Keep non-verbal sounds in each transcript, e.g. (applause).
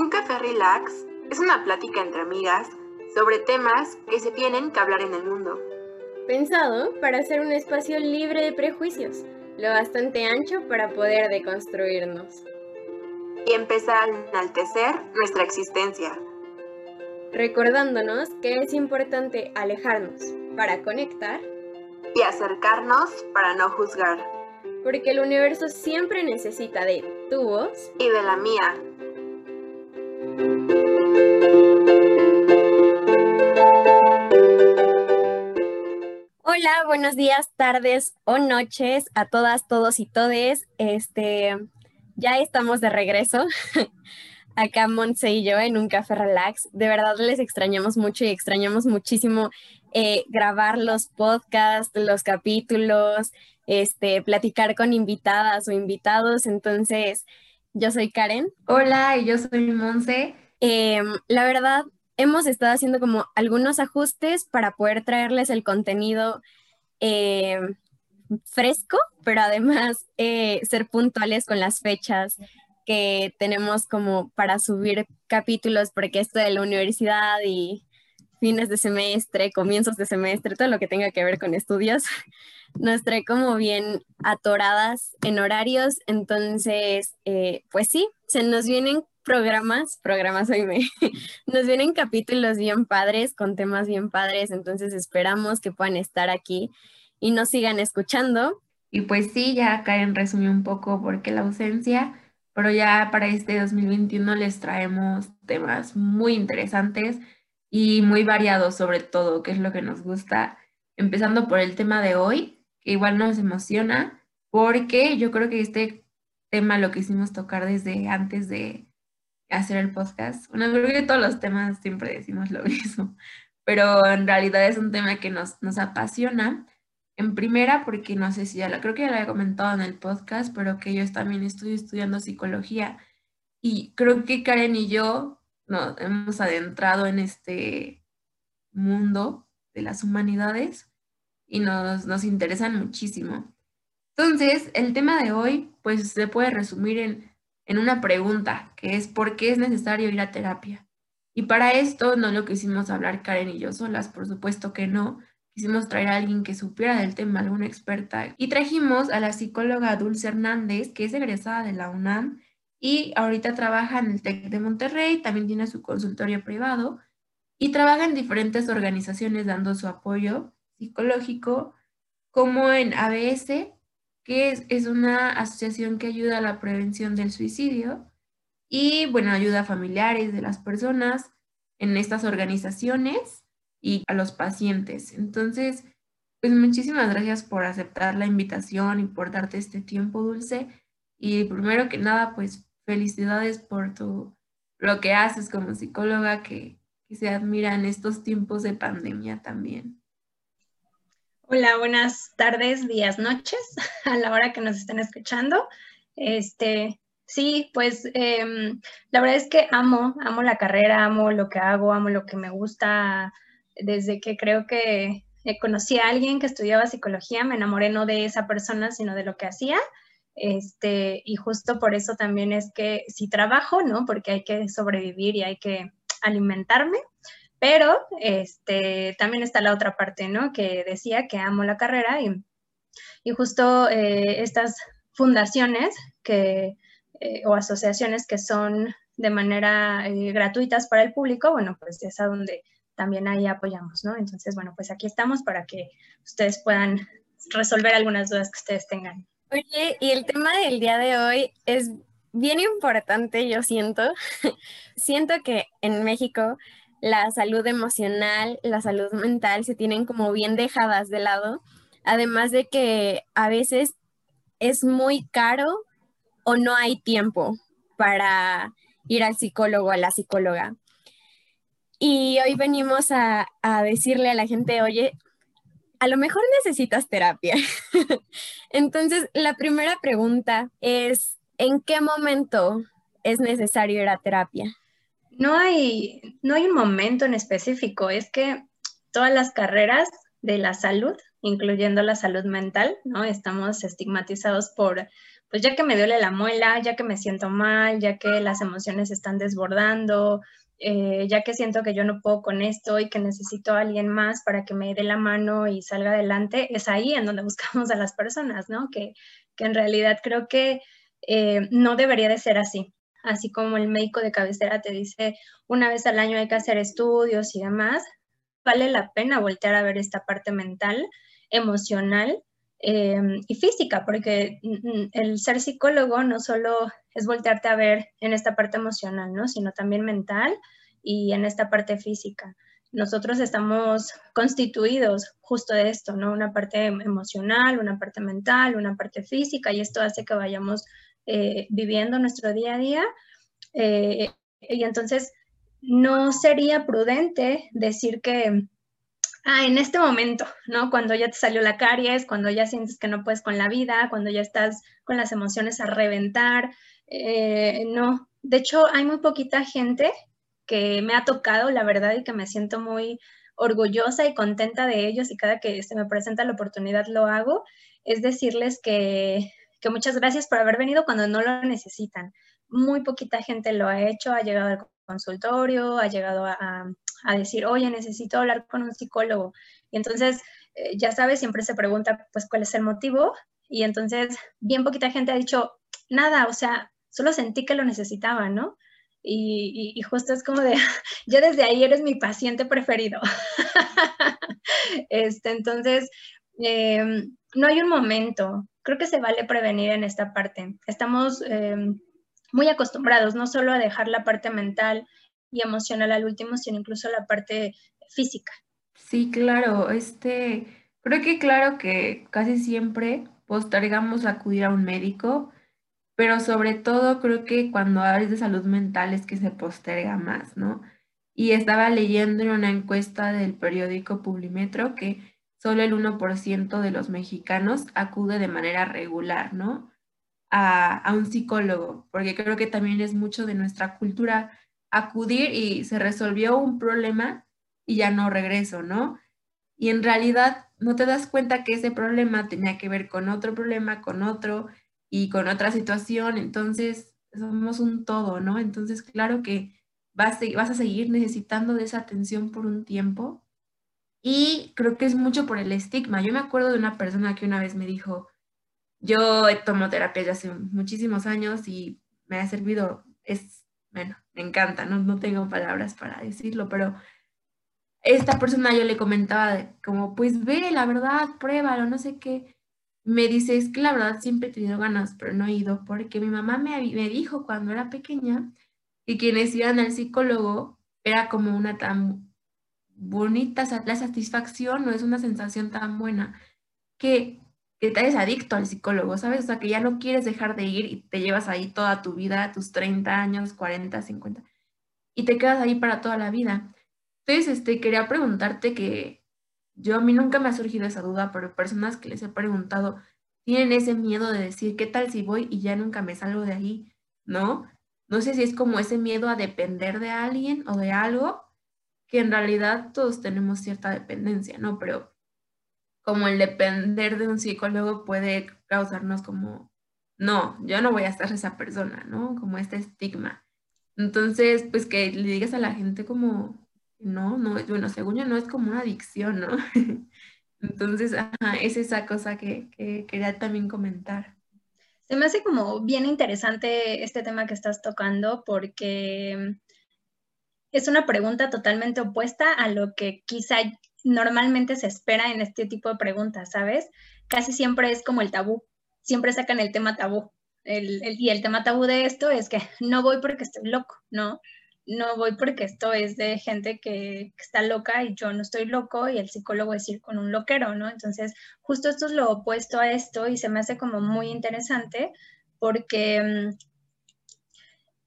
Un café relax es una plática entre amigas sobre temas que se tienen que hablar en el mundo. Pensado para ser un espacio libre de prejuicios, lo bastante ancho para poder deconstruirnos. Y empezar a enaltecer nuestra existencia. Recordándonos que es importante alejarnos para conectar y acercarnos para no juzgar. Porque el universo siempre necesita de tu voz y de la mía. Hola, buenos días, tardes o noches a todas, todos y todes. Este, ya estamos de regreso. (laughs) Acá Montse y yo en un café relax. De verdad les extrañamos mucho y extrañamos muchísimo eh, grabar los podcasts, los capítulos, este, platicar con invitadas o invitados. Entonces, yo soy Karen. Hola, y yo soy Monse. Em, la verdad, hemos estado haciendo como algunos ajustes para poder traerles el contenido em, fresco, pero además eh, ser puntuales con las fechas que tenemos como para subir capítulos, porque esto de la universidad y fines de semestre, comienzos de semestre, todo lo que tenga que ver con estudios, (laughs) nos trae como bien atoradas en horarios. Entonces, eh, pues sí, se nos vienen programas, programas (laughs) hoy me, nos vienen capítulos bien padres, con temas bien padres, entonces esperamos que puedan estar aquí y nos sigan escuchando. Y pues sí, ya Karen resumió un poco por qué la ausencia, pero ya para este 2021 les traemos temas muy interesantes y muy variados sobre todo, que es lo que nos gusta, empezando por el tema de hoy, que igual nos emociona, porque yo creo que este tema lo quisimos tocar desde antes de hacer el podcast. Bueno, creo que todos los temas siempre decimos lo (laughs) mismo, pero en realidad es un tema que nos, nos apasiona. En primera, porque no sé si ya la creo que ya lo había comentado en el podcast, pero que yo también estoy estudiando psicología y creo que Karen y yo nos hemos adentrado en este mundo de las humanidades y nos, nos interesan muchísimo. Entonces, el tema de hoy, pues se puede resumir en, en una pregunta, que es ¿por qué es necesario ir a terapia? Y para esto no lo quisimos hablar Karen y yo solas, por supuesto que no. Quisimos traer a alguien que supiera del tema, alguna experta. Y trajimos a la psicóloga Dulce Hernández, que es egresada de la UNAM y ahorita trabaja en el TEC de Monterrey, también tiene su consultorio privado y trabaja en diferentes organizaciones dando su apoyo psicológico, como en ABS, que es, es una asociación que ayuda a la prevención del suicidio y, bueno, ayuda a familiares de las personas en estas organizaciones y a los pacientes. Entonces, pues muchísimas gracias por aceptar la invitación y por darte este tiempo, Dulce. Y primero que nada, pues felicidades por tu, lo que haces como psicóloga que, se admira en estos tiempos de pandemia también. Hola, buenas tardes, días, noches, (laughs) a la hora que nos estén escuchando. Este, sí, pues em, la verdad es que amo, amo la carrera, amo lo que hago, amo lo que me gusta. Desde que creo que conocí a alguien que estudiaba psicología, me enamoré no de esa persona, sino de lo que hacía. Este, y justo por eso también es que si trabajo, ¿no? Porque hay que sobrevivir y hay que alimentarme, pero este, también está la otra parte, ¿no? Que decía que amo la carrera y, y justo eh, estas fundaciones que, eh, o asociaciones que son de manera eh, gratuitas para el público, bueno, pues es a donde también ahí apoyamos, ¿no? Entonces, bueno, pues aquí estamos para que ustedes puedan resolver algunas dudas que ustedes tengan. Oye, y el tema del día de hoy es bien importante, yo siento. (laughs) siento que en México la salud emocional, la salud mental se tienen como bien dejadas de lado, además de que a veces es muy caro o no hay tiempo para ir al psicólogo o a la psicóloga. Y hoy venimos a, decirle a la gente, oye, a lo mejor necesitas terapia. (laughs) Entonces, la primera pregunta es, ¿en qué momento es necesario ir a terapia? No hay, no hay un momento en específico, es que todas las carreras de la salud, incluyendo la salud mental, ¿no? Estamos estigmatizados por, pues ya que me duele la muela, ya que me siento mal, ya que las emociones están desbordando, eh, ya que siento que yo no puedo con esto y que necesito a alguien más para que me dé la mano y salga adelante, es ahí en donde (laughs) buscamos a las personas, ¿no? Que, en realidad creo que eh, no debería de ser así. Así como el médico de cabecera te dice una vez al año hay que hacer estudios y demás, vale la pena voltear a ver esta parte mental, emocional Em, y física, porque mm, mm, el ser psicólogo no solo es voltearte a ver en esta parte emocional, ¿no? sino también mental y en esta parte física. Nosotros estamos constituidos justo de esto, ¿no? Una parte emocional, una parte mental, una parte física, y esto hace que vayamos eh, viviendo nuestro día a día. Eh, y entonces, no sería prudente decir que ah, en este momento, ¿no? Cuando ya te salió la caries, cuando ya sientes que no puedes con la vida, cuando ya estás con las emociones a reventar, eh, no. De hecho, hay muy poquita gente que me ha tocado, la verdad, y que me siento muy orgullosa y contenta de ellos y cada que se me presenta la oportunidad lo hago, es decirles que, que muchas gracias por haber venido cuando no lo necesitan. Muy poquita gente lo ha hecho, ha llegado al consultorio, ha llegado a, a decir, oye, necesito hablar con un psicólogo. Y entonces, eh, ya sabes, siempre se pregunta, pues, cuál es el motivo. Y entonces, bien poquita gente ha dicho, nada, o sea, solo sentí que lo necesitaba, ¿no? Y, justo es como de, (laughs) yo desde ahí eres mi paciente preferido. (laughs) este, entonces, em, no hay un momento. Creo que se vale prevenir en esta parte. Estamos em, muy acostumbrados no solo a dejar la parte mental y emocional al último, sino incluso la parte física. Sí, claro, este, creo que claro que casi siempre postergamos acudir a un médico, pero sobre todo creo que cuando hablas de salud mental es que se posterga más, ¿no? Y estaba leyendo en una encuesta del periódico Publimetro que solo el 1% de los mexicanos acude de manera regular, ¿no? A, a, un psicólogo, porque creo que también es mucho de nuestra cultura acudir y se resolvió un problema y ya no regreso, ¿no? Y en realidad no te das cuenta que ese problema tenía que ver con otro problema, con otro y con otra situación, entonces somos un todo, ¿no? Entonces, claro que vas, a seguir necesitando de esa atención por un tiempo y creo que es mucho por el estigma. Yo me acuerdo de una persona que una vez me dijo, yo tomo terapia ya hace muchísimos años y me ha servido, es bueno, me encanta, no, no tengo palabras para decirlo, pero esta persona yo le comentaba como, pues ve, la verdad, pruébalo, no sé qué. Me dice, es que la verdad siempre he tenido ganas, pero no he ido, porque mi mamá me, me dijo cuando era pequeña que quienes iban al psicólogo era como una tan bonita, la satisfacción no es una sensación tan buena que que te eres adicto al psicólogo, ¿sabes? O sea, que ya no quieres dejar de ir y te llevas ahí toda tu vida, tus 30 años, 40, 50, y te quedas ahí para toda la vida. Entonces, este, quería preguntarte que yo a mí nunca me ha surgido esa duda, pero personas que les he preguntado tienen ese miedo de decir, ¿qué tal si voy y ya nunca me salgo de ahí? ¿No? No sé si es como ese miedo a depender de alguien o de algo, que en realidad todos tenemos cierta dependencia, ¿no? Pero como el depender de un psicólogo puede causarnos como, no, yo no voy a ser esa persona, ¿no? Como este estigma. Entonces, pues que le digas a la gente como, no, no, bueno, según yo no es como una adicción, ¿no? (laughs) Entonces, ajá, es esa cosa que, que quería también comentar. Se me hace como bien interesante este tema que estás tocando porque es una pregunta totalmente opuesta a lo que quizá normalmente se espera en este tipo de preguntas, ¿sabes? Casi siempre es como el tabú, siempre sacan el tema tabú. y el tema tabú de esto es que (laughs) no voy porque estoy loco, ¿no? No voy porque esto es de gente que, está loca y yo no estoy loco y el psicólogo es ir con un loquero, ¿no? Entonces, justo esto es lo opuesto a esto y se me hace como muy interesante porque mm,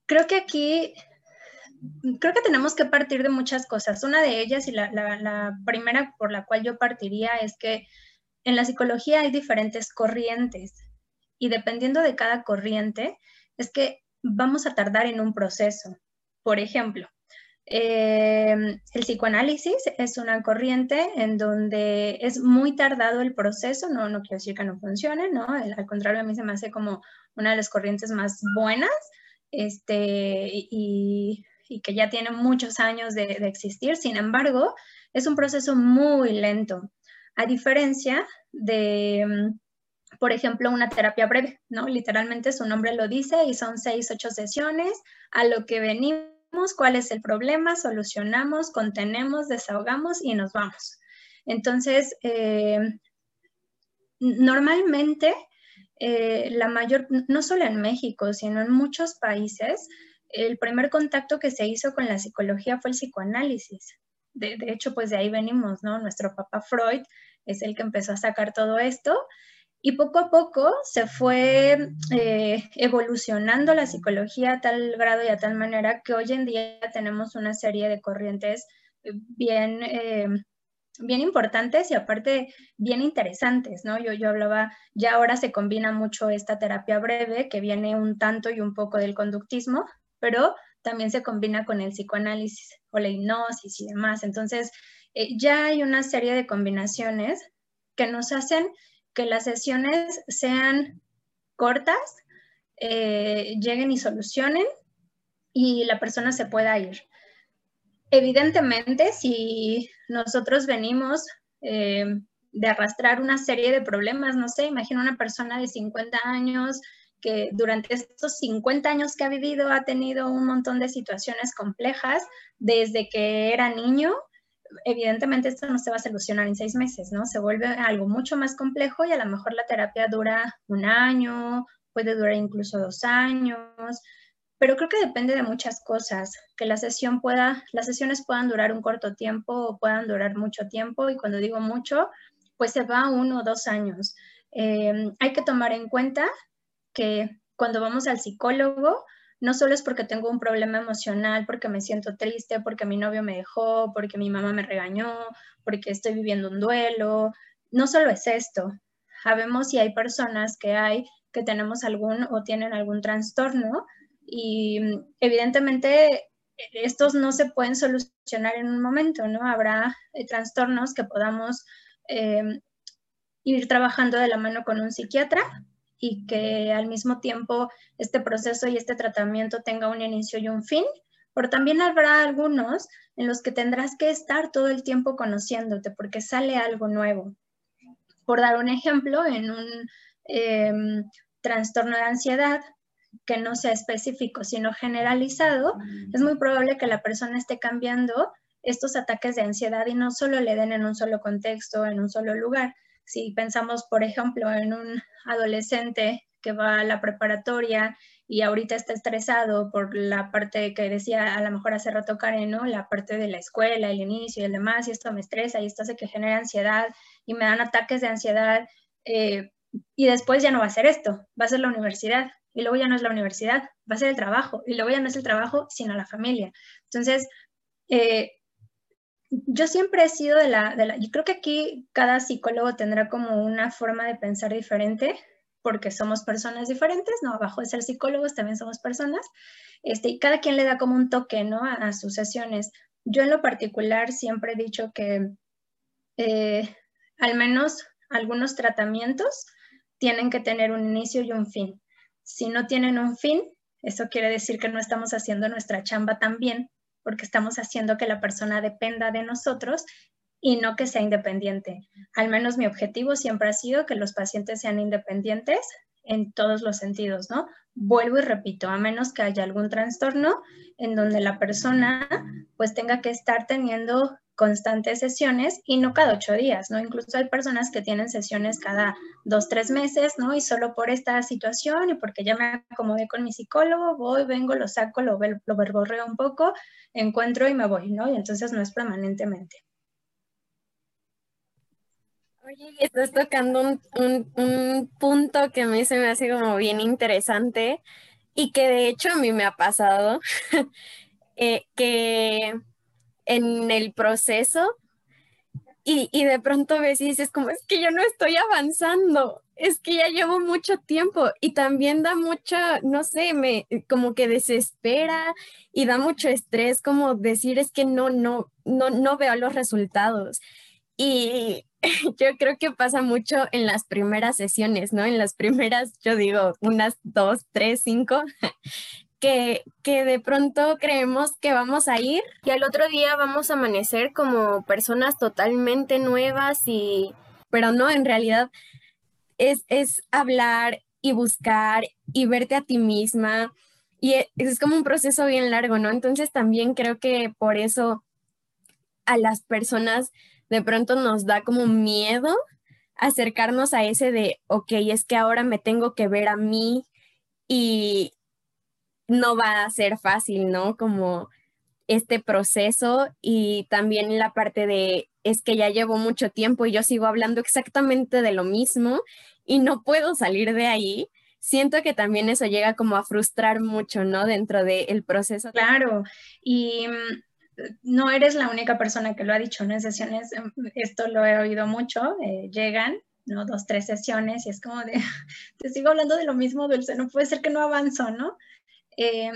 creo que aquí creo que tenemos que partir de muchas cosas. Una de ellas y la, primera por la cual yo partiría es que en la psicología hay diferentes corrientes y dependiendo de cada corriente es que vamos a tardar en un proceso. Por ejemplo, Em, el psicoanálisis es una corriente en donde es muy tardado el proceso, no, no quiero decir que no funcione, ¿no? Al contrario, a mí se me hace como una de las corrientes más buenas este, y, que ya tiene muchos años de, de existir. Sin embargo, es un proceso muy lento, a diferencia de, mm, por ejemplo, una terapia breve, ¿no? Literalmente su nombre lo dice y son seis, ocho sesiones a lo que venimos cuál es el problema, solucionamos, contenemos, desahogamos y nos vamos. Entonces, eh, normalmente, eh, la mayor, no solo en México, sino en muchos países, el primer contacto que se hizo con la psicología fue el psicoanálisis. De, hecho, pues de ahí venimos, ¿no? Nuestro papá Freud es el que empezó a sacar todo esto y poco a poco se fue eh, evolucionando la psicología a tal grado y a tal manera que hoy en día tenemos una serie de corrientes bien, eh, bien importantes y aparte bien interesantes, ¿no? Yo, yo hablaba, ya ahora se combina mucho esta terapia breve que viene un tanto y un poco del conductismo, pero también se combina con el psicoanálisis o la hipnosis y demás. Entonces, eh, ya hay una serie de combinaciones que nos hacen que las sesiones sean cortas, eh, lleguen y solucionen y la persona se pueda ir. Evidentemente, si nosotros venimos eh, de arrastrar una serie de problemas, no sé, imagina una persona de 50 años que durante estos 50 años que ha vivido ha tenido un montón de situaciones complejas desde que era niño evidentemente esto no se va a solucionar en seis meses, ¿no? Se vuelve algo mucho más complejo y a lo mejor la terapia dura un año, puede durar incluso dos años, pero creo que depende de muchas cosas, que la sesión pueda, las sesiones puedan durar un corto tiempo o puedan durar mucho tiempo y cuando digo mucho, pues se va uno o dos años. Eh, hay que tomar en cuenta que cuando vamos al psicólogo, no solo es porque tengo un problema emocional, porque me siento triste, porque mi novio me dejó, porque mi mamá me regañó, porque estoy viviendo un duelo. No solo es esto. Sabemos si hay personas que hay que tenemos algún o tienen algún trastorno y evidentemente estos no se pueden solucionar en un momento, ¿no? Habrá eh, trastornos que podamos eh, ir trabajando de la mano con un psiquiatra y que al mismo tiempo este proceso y este tratamiento tenga un inicio y un fin, pero también habrá algunos en los que tendrás que estar todo el tiempo conociéndote porque sale algo nuevo. Por dar un ejemplo, en un em, trastorno de ansiedad que no sea específico, sino generalizado, es muy probable que la persona esté cambiando estos ataques de ansiedad y no solo le den en un solo contexto, en un solo lugar, si pensamos, por ejemplo, en un adolescente que va a la preparatoria y ahorita está estresado por la parte que decía a lo mejor hace rato Karen, ¿no? La parte de la escuela, el inicio y el demás, y esto me estresa y esto hace que genere ansiedad y me dan ataques de ansiedad eh, y después ya no va a ser esto, va a ser la universidad y luego ya no es la universidad, va a ser el trabajo y luego ya no es el trabajo, sino la familia. Entonces, eh, yo siempre he sido de la, de la, yo creo que aquí cada psicólogo tendrá como una forma de pensar diferente, porque somos personas diferentes, ¿no? Abajo de ser psicólogos también somos personas, este, y cada quien le da como un toque, ¿no? A, sus sesiones. Yo en lo particular siempre he dicho que eh, al menos algunos tratamientos tienen que tener un inicio y un fin. Si no tienen un fin, eso quiere decir que no estamos haciendo nuestra chamba tan bien porque estamos haciendo que la persona dependa de nosotros y no que sea independiente. Al menos mi objetivo siempre ha sido que los pacientes sean independientes en todos los sentidos, ¿no? Vuelvo y repito, a menos que haya algún trastorno en donde la persona pues tenga que estar teniendo constantes sesiones y no cada ocho días, ¿no? Incluso hay personas que tienen sesiones cada dos, tres meses, ¿no? Y solo por esta situación y porque ya me acomodé con mi psicólogo, voy, vengo, lo saco, lo, lo verborreo un poco, encuentro y me voy, ¿no? Y entonces no es permanentemente. Oye, estás tocando un, un, punto que a mí se me hace como bien interesante y que de hecho a mí me ha pasado, (laughs) eh, que en el proceso y, y, de pronto ves y dices como, es que yo no estoy avanzando, es que ya llevo mucho tiempo y también da mucha, no sé, me como que desespera y da mucho estrés como decir es que no, no, no, no veo los resultados. Y (laughs) yo creo que pasa mucho en las primeras sesiones, ¿no? En las primeras, yo digo, unas dos, tres, cinco, que, de pronto creemos que vamos a ir y al otro día vamos a amanecer como personas totalmente nuevas y, pero no, en realidad es, es hablar y buscar y verte a ti misma y e, es como un proceso bien largo, ¿no? Entonces también creo que por eso a las personas de pronto nos da como miedo acercarnos a ese de, ok, es que ahora me tengo que ver a mí y, no va a ser fácil, ¿no? Como este proceso y también la parte de es que ya llevo mucho tiempo y yo sigo hablando exactamente de lo mismo y no puedo salir de ahí. Siento que también eso llega como a frustrar mucho, ¿no? Dentro del proceso. Claro, y mm, no eres la única persona que lo ha dicho, ¿no? En sesiones, em, esto lo he oído mucho, eh, llegan, ¿no? Dos, tres sesiones y es como de, (laughs) te sigo hablando de lo mismo, Dulce, no puede ser que no avanzo, ¿no? Eh,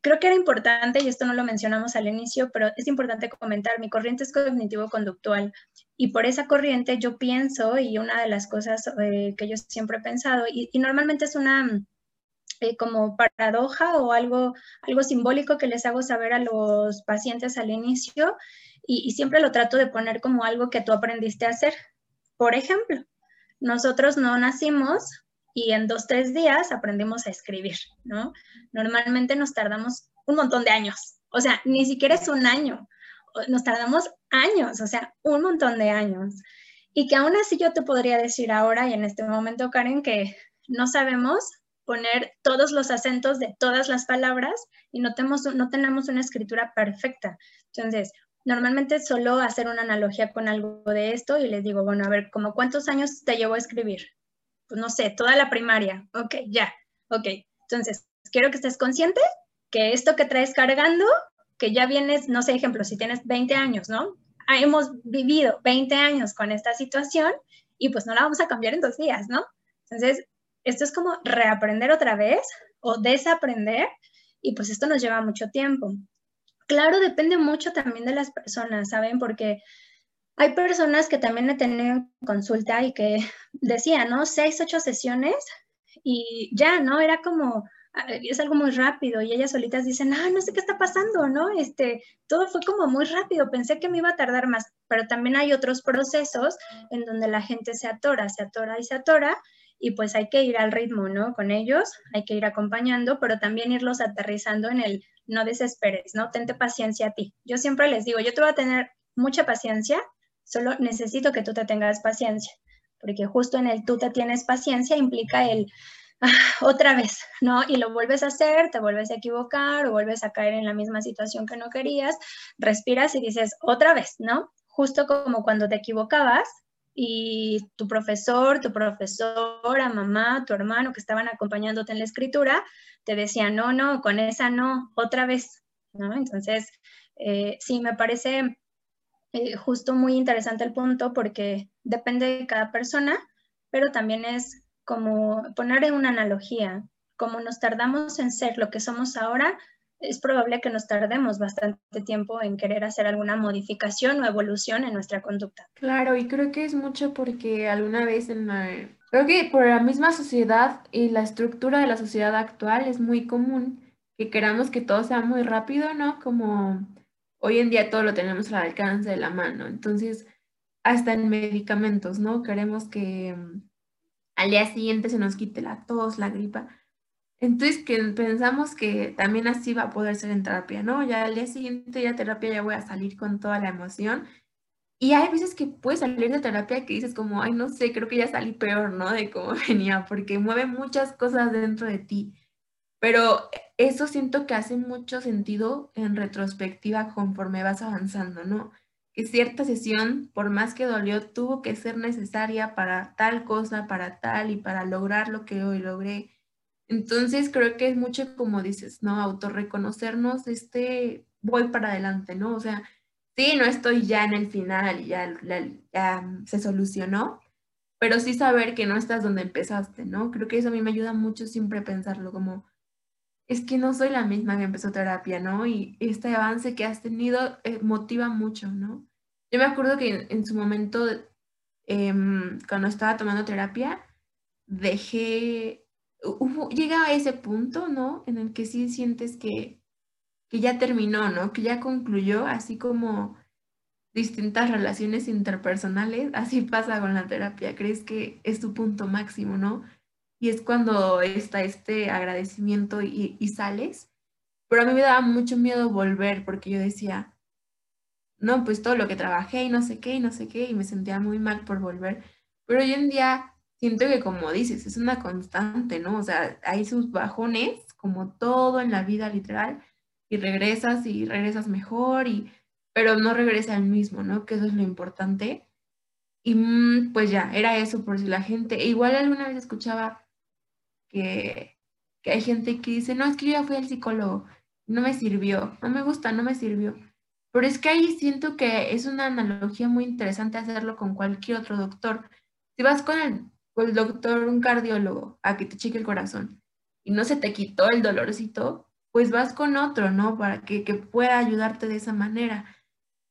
creo que era importante, y esto no lo mencionamos al inicio, pero es importante comentar, mi corriente es cognitivo-conductual y por esa corriente yo pienso, y una de las cosas eh, que yo siempre he pensado, y, normalmente es una eh, como paradoja o algo, algo simbólico que les hago saber a los pacientes al inicio, y, y siempre lo trato de poner como algo que tú aprendiste a hacer. Por ejemplo, nosotros no nacimos y en dos, tres días aprendimos a escribir, ¿no? Normalmente nos tardamos un montón de años, o sea, ni siquiera es un año, nos tardamos años, o sea, un montón de años. Y que aún así yo te podría decir ahora y en este momento, Karen, que no sabemos poner todos los acentos de todas las palabras y no tenemos, no tenemos una escritura perfecta. Entonces, normalmente solo hacer una analogía con algo de esto y les digo, bueno, a ver, ¿cómo cuántos años te llevó a escribir? No sé, toda la primaria. Ok, ya, ok. Entonces, quiero que estés consciente que esto que traes cargando, que ya vienes, no sé, ejemplo, si tienes 20 años, ¿no? Ah, hemos vivido 20 años con esta situación y pues no la vamos a cambiar en dos días, ¿no? Entonces, esto es como reaprender otra vez o desaprender y pues esto nos lleva mucho tiempo. Claro, depende mucho también de las personas, ¿saben? Porque hay personas que también he tenido consulta y que (laughs) decían, ¿no? Seis, ocho sesiones y ya, ¿no? Era como, es algo muy rápido y ellas solitas dicen, ah, no sé qué está pasando, ¿no? Este, todo fue como muy rápido, pensé que me iba a tardar más, pero también hay otros procesos en donde la gente se atora, se atora y se atora y pues hay que ir al ritmo, ¿no? Con ellos, hay que ir acompañando, pero también irlos aterrizando en el no desesperes, ¿no? Tente paciencia a ti. Yo siempre les digo, yo te voy a tener mucha paciencia, Solo necesito que tú te tengas paciencia, porque justo en el tú te tienes paciencia implica el ah, otra vez, ¿no? Y lo vuelves a hacer, te vuelves a equivocar o vuelves a caer en la misma situación que no querías, respiras y dices otra vez, ¿no? Justo como cuando te equivocabas y tu profesor, tu profesora, mamá, tu hermano que estaban acompañándote en la escritura, te decían, no, no, con esa no, otra vez, ¿no? Entonces, eh, sí, me parece eh, justo muy interesante el punto porque depende de cada persona, pero también es como poner en una analogía, como nos tardamos en ser lo que somos ahora, es probable que nos tardemos bastante tiempo en querer hacer alguna modificación o evolución en nuestra conducta. Claro, y creo que es mucho porque alguna vez en la... Creo que por la misma sociedad y la estructura de la sociedad actual es muy común que queramos que todo sea muy rápido, ¿no? Como hoy en día todo lo tenemos al alcance de la mano. Entonces, hasta en medicamentos, ¿no? Queremos que mm, al día siguiente se nos quite la tos, la gripa. Entonces, que pensamos que también así va a poder ser en terapia, ¿no? Ya al día siguiente, ya terapia, ya voy a salir con toda la emoción. Y hay veces que puedes salir de terapia que dices como, ay, no sé, creo que ya salí peor, ¿no? De cómo (laughs) venía, porque mueve muchas cosas dentro de ti. Pero eso siento que hace mucho sentido en retrospectiva conforme vas avanzando, ¿no? Que cierta sesión, por más que dolió, tuvo que ser necesaria para tal cosa, para tal y para lograr lo que hoy logré. Entonces creo que es mucho como dices, ¿no? Autorreconocernos, este, voy para adelante, ¿no? O sea, sí, no estoy ya en el final y ya, ya se solucionó, pero sí saber que no estás donde empezaste, ¿no? Creo que eso a mí me ayuda mucho siempre pensarlo como, es que no soy la misma que empezó terapia, ¿no? Y este avance que has tenido eh, motiva mucho, ¿no? Yo me acuerdo que en, su momento, em, cuando estaba tomando terapia, dejé, hubo, llega a ese punto, ¿no? En el que sí sientes que, que ya terminó, ¿no? Que ya concluyó, así como distintas relaciones interpersonales, así pasa con la terapia, crees que es tu punto máximo, ¿no? Y es cuando está este agradecimiento y, sales, pero a mí me daba mucho miedo volver porque yo decía, no, pues todo lo que trabajé y no sé qué y no sé qué, y me sentía muy mal por volver, pero hoy en día siento que como dices, es una constante, ¿no? O sea, hay sus bajones, como todo en la vida literal, y regresas y regresas mejor y pero no regresa al mismo, ¿no? Que eso es lo importante. Y mm, pues ya, era eso por si la gente, igual alguna vez escuchaba que, que hay gente que dice, no, es que yo ya fui al psicólogo, no me sirvió, no me gusta, no me sirvió. Pero es que ahí siento que es una analogía muy interesante hacerlo con cualquier otro doctor. Si vas con el, con el doctor, un cardiólogo, a que te cheque el corazón y no se te quitó el dolorcito, pues vas con otro, ¿no? Para que, que pueda ayudarte de esa manera.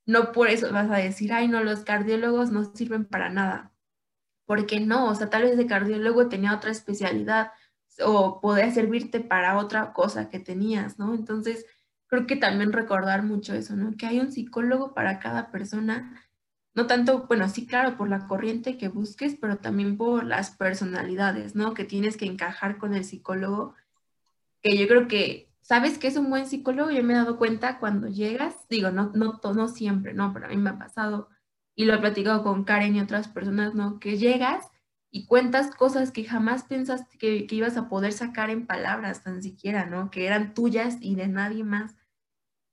No por eso vas a decir, ay, no, los cardiólogos no sirven para nada. Porque no, o sea, tal vez de cardiólogo tenía otra especialidad o podía servirte para otra cosa que tenías, ¿no? Entonces, creo que también recordar mucho eso, ¿no? Que hay un psicólogo para cada persona, no tanto, bueno, sí, claro, por la corriente que busques, pero también por las personalidades, ¿no? Que tienes que encajar con el psicólogo, que yo creo que ¿Sabes que es un buen psicólogo? Yo me he dado cuenta cuando llegas, digo, no, no, no siempre, no, pero a mí me ha pasado y lo he platicado con Karen y otras personas, ¿no? Que llegas y cuentas cosas que jamás pensaste que, que, ibas a poder sacar en palabras tan siquiera, ¿no? Que eran tuyas y de nadie más.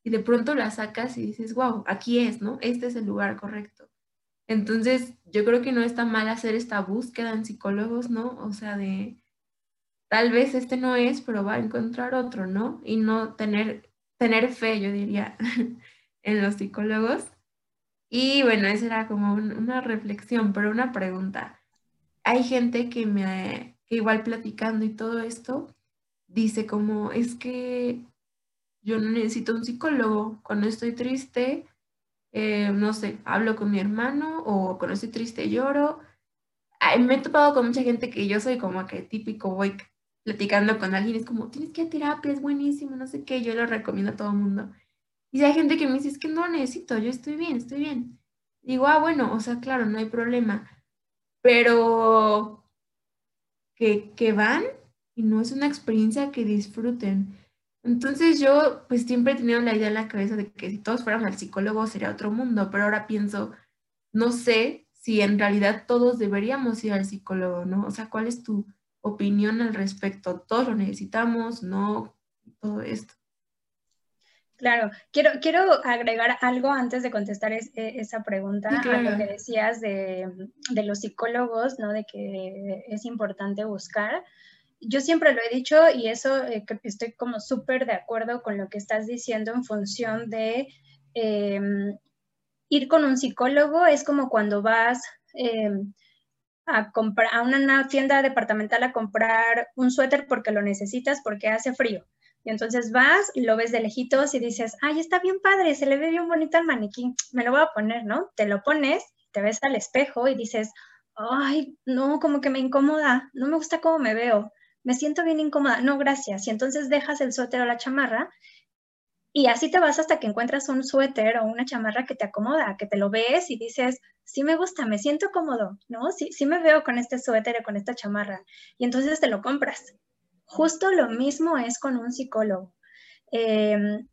Y de pronto las sacas y dices, wow, aquí es, ¿no? Este es el lugar correcto. Entonces, yo creo que no está mal hacer esta búsqueda en psicólogos, ¿no? O sea, de, tal vez este no es, pero va a encontrar otro, ¿no? Y no tener, tener fe, yo diría, (laughs) en los psicólogos. Y bueno, esa era como una reflexión, pero una pregunta. Hay gente que me, que igual platicando y todo esto, dice como, es que yo no necesito un psicólogo. Cuando estoy triste, eh, no sé, hablo con mi hermano o cuando estoy triste lloro. me he topado con mucha gente que yo soy como que típico voy platicando con alguien, es como, tienes que ir a terapia, es buenísimo, no sé qué, yo lo recomiendo a todo el mundo. Y si hay gente que me dice, es que no necesito, yo estoy bien, estoy bien. Digo, ah, bueno, o sea, claro, no hay problema, pero que, que van y no es una experiencia que disfruten. Entonces yo pues siempre he tenido la idea en la cabeza de que si todos fueran al psicólogo sería otro mundo, pero ahora pienso, no sé si en realidad todos deberíamos ir al psicólogo, ¿no? O sea, ¿cuál es tu, opinión al respecto. Todos lo necesitamos, no todo esto. Claro, quiero, quiero agregar algo antes de contestar e, esa pregunta a lo que decías de, de, los psicólogos, ¿no? De que es importante buscar. Yo siempre lo he dicho y eso eh, estoy como súper de acuerdo con lo que estás diciendo en función de em, ir con un psicólogo es como cuando vas em, a comprar a una tienda departamental a comprar un suéter porque lo necesitas porque hace frío. Entonces vas, lo ves de lejitos y dices, ay, está bien padre, se le ve bien bonito al maniquí, me lo voy a poner, ¿no? Te lo pones, te ves al espejo y dices, ay, no, como que me incomoda, no me gusta cómo me veo, me siento bien incómoda, no, gracias. Y entonces dejas el suéter o la chamarra y así te vas hasta que encuentras un suéter o una chamarra que te acomoda, que te lo ves y dices, sí me gusta, me siento cómodo, ¿no? Sí, sí me veo con este suéter o con esta chamarra. Y entonces te lo compras. Justo lo mismo es con un psicólogo. Em,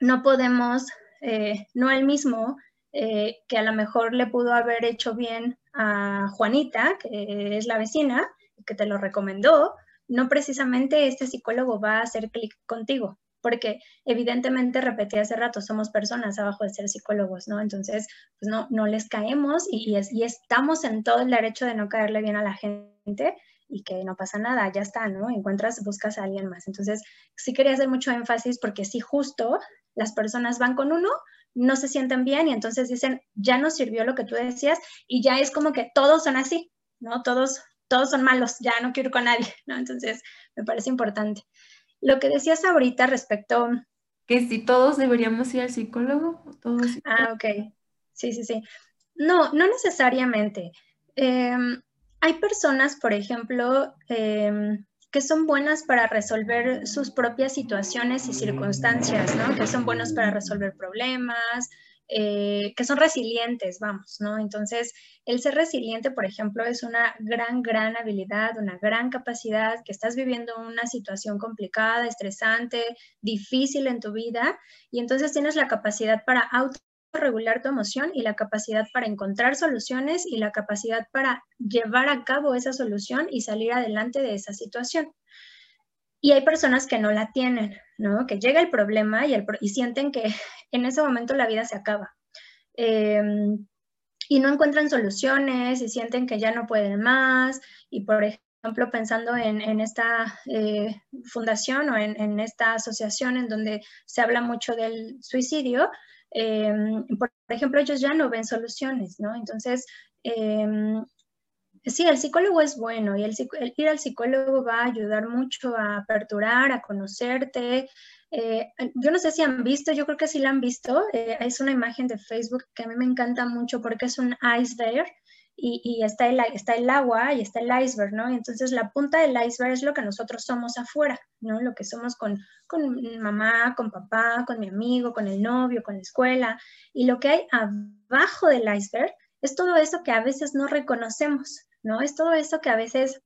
no podemos, eh, no el mismo eh, que a lo mejor le pudo haber hecho bien a Juanita, que es la vecina, que te lo recomendó, no precisamente este psicólogo va a hacer clic contigo porque evidentemente, repetí hace rato, somos personas abajo de ser psicólogos, ¿no? Entonces, pues no, no les caemos y, y, estamos en todo el derecho de no caerle bien a la gente y que no pasa nada, ya está, ¿no? Encuentras, buscas a alguien más. Entonces, sí quería hacer mucho énfasis porque sí, justo las personas van con uno, no se sienten bien y entonces dicen, ya no sirvió lo que tú decías y ya es como que todos son así, ¿no? Todos, todos son malos, ya no quiero ir con nadie, ¿no? Entonces, me parece importante. Lo que decías ahorita respecto... Que si todos deberíamos ir al psicólogo, todos... Ah, ok. Sí, sí, sí. No, no necesariamente. Em, hay personas, por ejemplo, em, que son buenas para resolver sus propias situaciones y circunstancias, ¿no? Que son buenos para resolver problemas, eh, que son resilientes, vamos, ¿no? Entonces, el ser resiliente, por ejemplo, es una gran, gran habilidad, una gran capacidad, que estás viviendo una situación complicada, estresante, difícil en tu vida, y entonces tienes la capacidad para auto regular tu emoción y la capacidad para encontrar soluciones y la capacidad para llevar a cabo esa solución y salir adelante de esa situación. Y hay personas que no la tienen, ¿no? Que llega el problema y, y sienten que (laughs) en ese momento la vida se acaba. Em, y no encuentran soluciones y sienten que ya no pueden más. Y por ejemplo, pensando en, esta eh, fundación o en, esta asociación en donde se habla mucho del suicidio, Em, por, ejemplo, ellos ya no ven soluciones, ¿no? Entonces, em, sí, el psicólogo es bueno y el, ir al psicólogo va a ayudar mucho a aperturar, a conocerte. Eh, yo no sé si han visto, yo creo que sí la han visto, eh, es una imagen de Facebook que a mí me encanta mucho porque es un iceberg y, está, el, está el agua y está el iceberg, ¿no? Entonces la punta del iceberg es lo que nosotros somos afuera, ¿no? Lo que somos con, con mamá, con papá, con mi amigo, con el novio, con la escuela. Y lo que hay abajo del iceberg es todo eso que a veces no reconocemos, ¿no? Es todo eso que a veces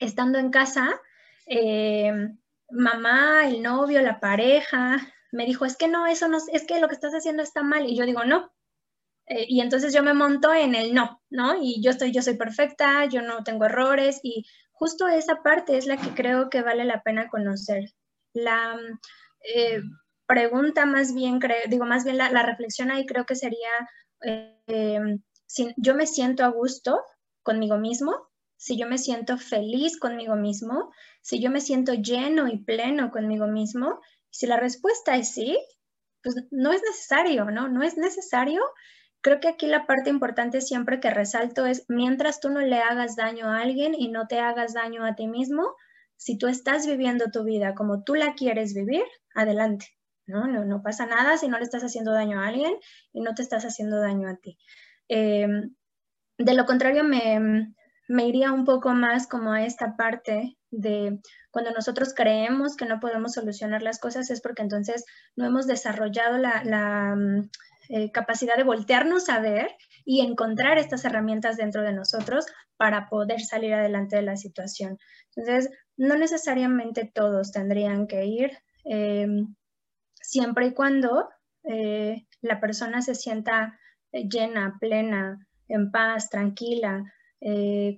estando en casa, eh, mamá, el novio, la pareja, me dijo, es que no, eso no, es que lo que estás haciendo está mal. Y yo digo, no, eh, y entonces yo me monto en el no, ¿no? Y yo estoy, yo soy perfecta, yo no tengo errores y justo esa parte es la que creo que vale la pena conocer. La eh, pregunta más bien, creo, digo, más bien la, reflexión ahí creo que sería, eh, si yo me siento a gusto conmigo mismo, si yo me siento feliz conmigo mismo, si yo me siento lleno y pleno conmigo mismo, si la respuesta es sí, pues no es necesario, ¿no? No es necesario Creo que aquí la parte importante siempre que resalto es, mientras tú no le hagas daño a alguien y no te hagas daño a ti mismo, si tú estás viviendo tu vida como tú la quieres vivir, adelante. ¿no? No, pasa nada si no le estás haciendo daño a alguien y no te estás haciendo daño a ti. Em, de lo contrario, me, me, iría un poco más como a esta parte de cuando nosotros creemos que no podemos solucionar las cosas es porque entonces no hemos desarrollado la eh, capacidad de voltearnos a ver y encontrar estas herramientas dentro de nosotros para poder salir adelante de la situación. Entonces, no necesariamente todos tendrían que ir, eh, siempre y cuando eh, la persona se sienta llena, plena, en paz, tranquila,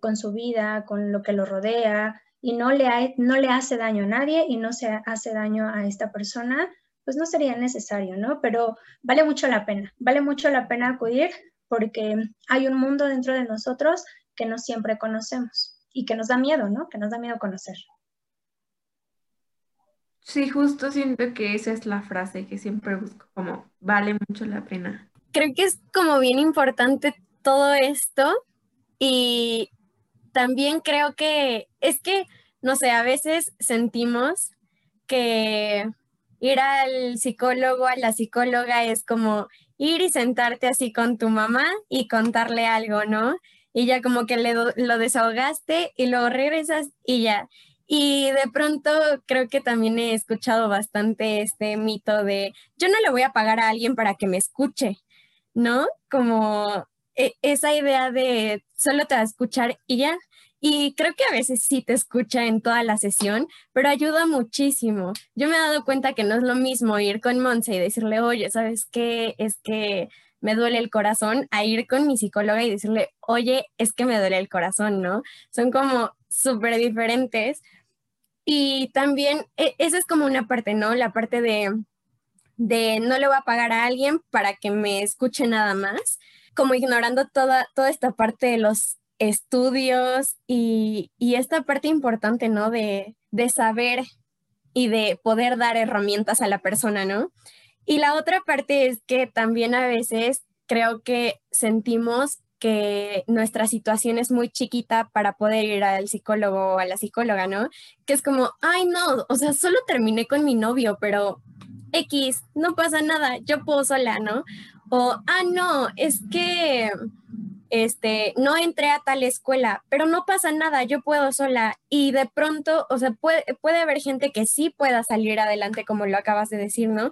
con su vida, con lo que lo rodea, y no le, no le hace daño a nadie y no se hace daño a esta persona, pues no sería necesario, ¿no? Pero vale mucho la pena, vale mucho la pena acudir porque hay un mundo dentro de nosotros que no siempre conocemos y que nos da miedo, ¿no? Que nos da miedo conocer. Sí, justo siento que esa es la frase que siempre busco, como vale mucho la pena. Creo que es como bien importante todo esto y también creo que es que, no sé, a veces sentimos que ir al psicólogo, a la psicóloga es como ir y sentarte así con tu mamá y contarle algo, ¿no? Y ya como que le lo desahogaste y luego regresas y ya. Y de pronto creo que también he escuchado bastante este mito de yo no le voy a pagar a alguien para que me escuche, ¿no? Como e, esa idea de solo te va a escuchar y ya. Y creo que a veces sí te escucha en toda la sesión, pero ayuda muchísimo. Yo me he dado cuenta que no es lo mismo ir con Monse y decirle, oye, ¿sabes qué? Es que me duele el corazón, a ir con mi psicóloga y decirle, oye, es que me duele el corazón, ¿no? Son como súper diferentes. Y también, e, esa es como una parte, ¿no? La parte de, de no le voy a pagar a alguien para que me escuche nada más, como ignorando toda, toda esta parte de los estudios y, esta parte importante, ¿no? De, saber y de poder dar herramientas a la persona, ¿no? Y la otra parte es que también a veces creo que sentimos que nuestra situación es muy chiquita para poder ir al psicólogo o a la psicóloga, ¿no? Que es como, ay, no, o sea, solo terminé con mi novio, pero X, no pasa nada, yo puedo sola, ¿no? O, ah, no, es que este, no entré a tal escuela, pero no pasa nada, yo puedo sola. Y de pronto, o sea, puede, puede haber gente que sí pueda salir adelante, como lo acabas de decir, ¿no?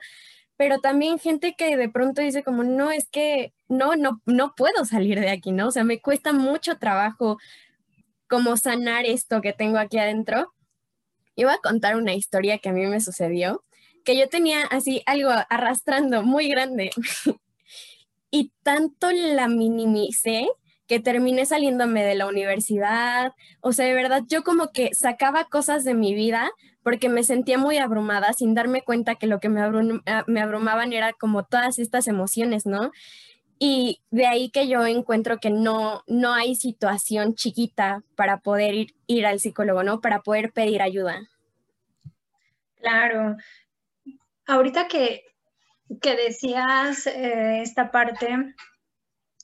Pero también gente que de pronto dice como, no, es que no, no, no puedo salir de aquí, ¿no? O sea, me cuesta mucho trabajo como sanar esto que tengo aquí adentro. Iba a contar una historia que a mí me sucedió, que yo tenía así algo arrastrando muy grande (laughs) y tanto la minimicé que terminé saliéndome de la universidad. O sea, de verdad, yo como que sacaba cosas de mi vida porque me sentía muy abrumada sin darme cuenta que lo que me, ah, me abrumaban era como todas estas emociones, ¿no? Y de ahí que yo encuentro que no, no hay situación chiquita para poder ir, ir al psicólogo, ¿no? Para poder pedir ayuda. Claro. Ahorita que que decías eh, esta parte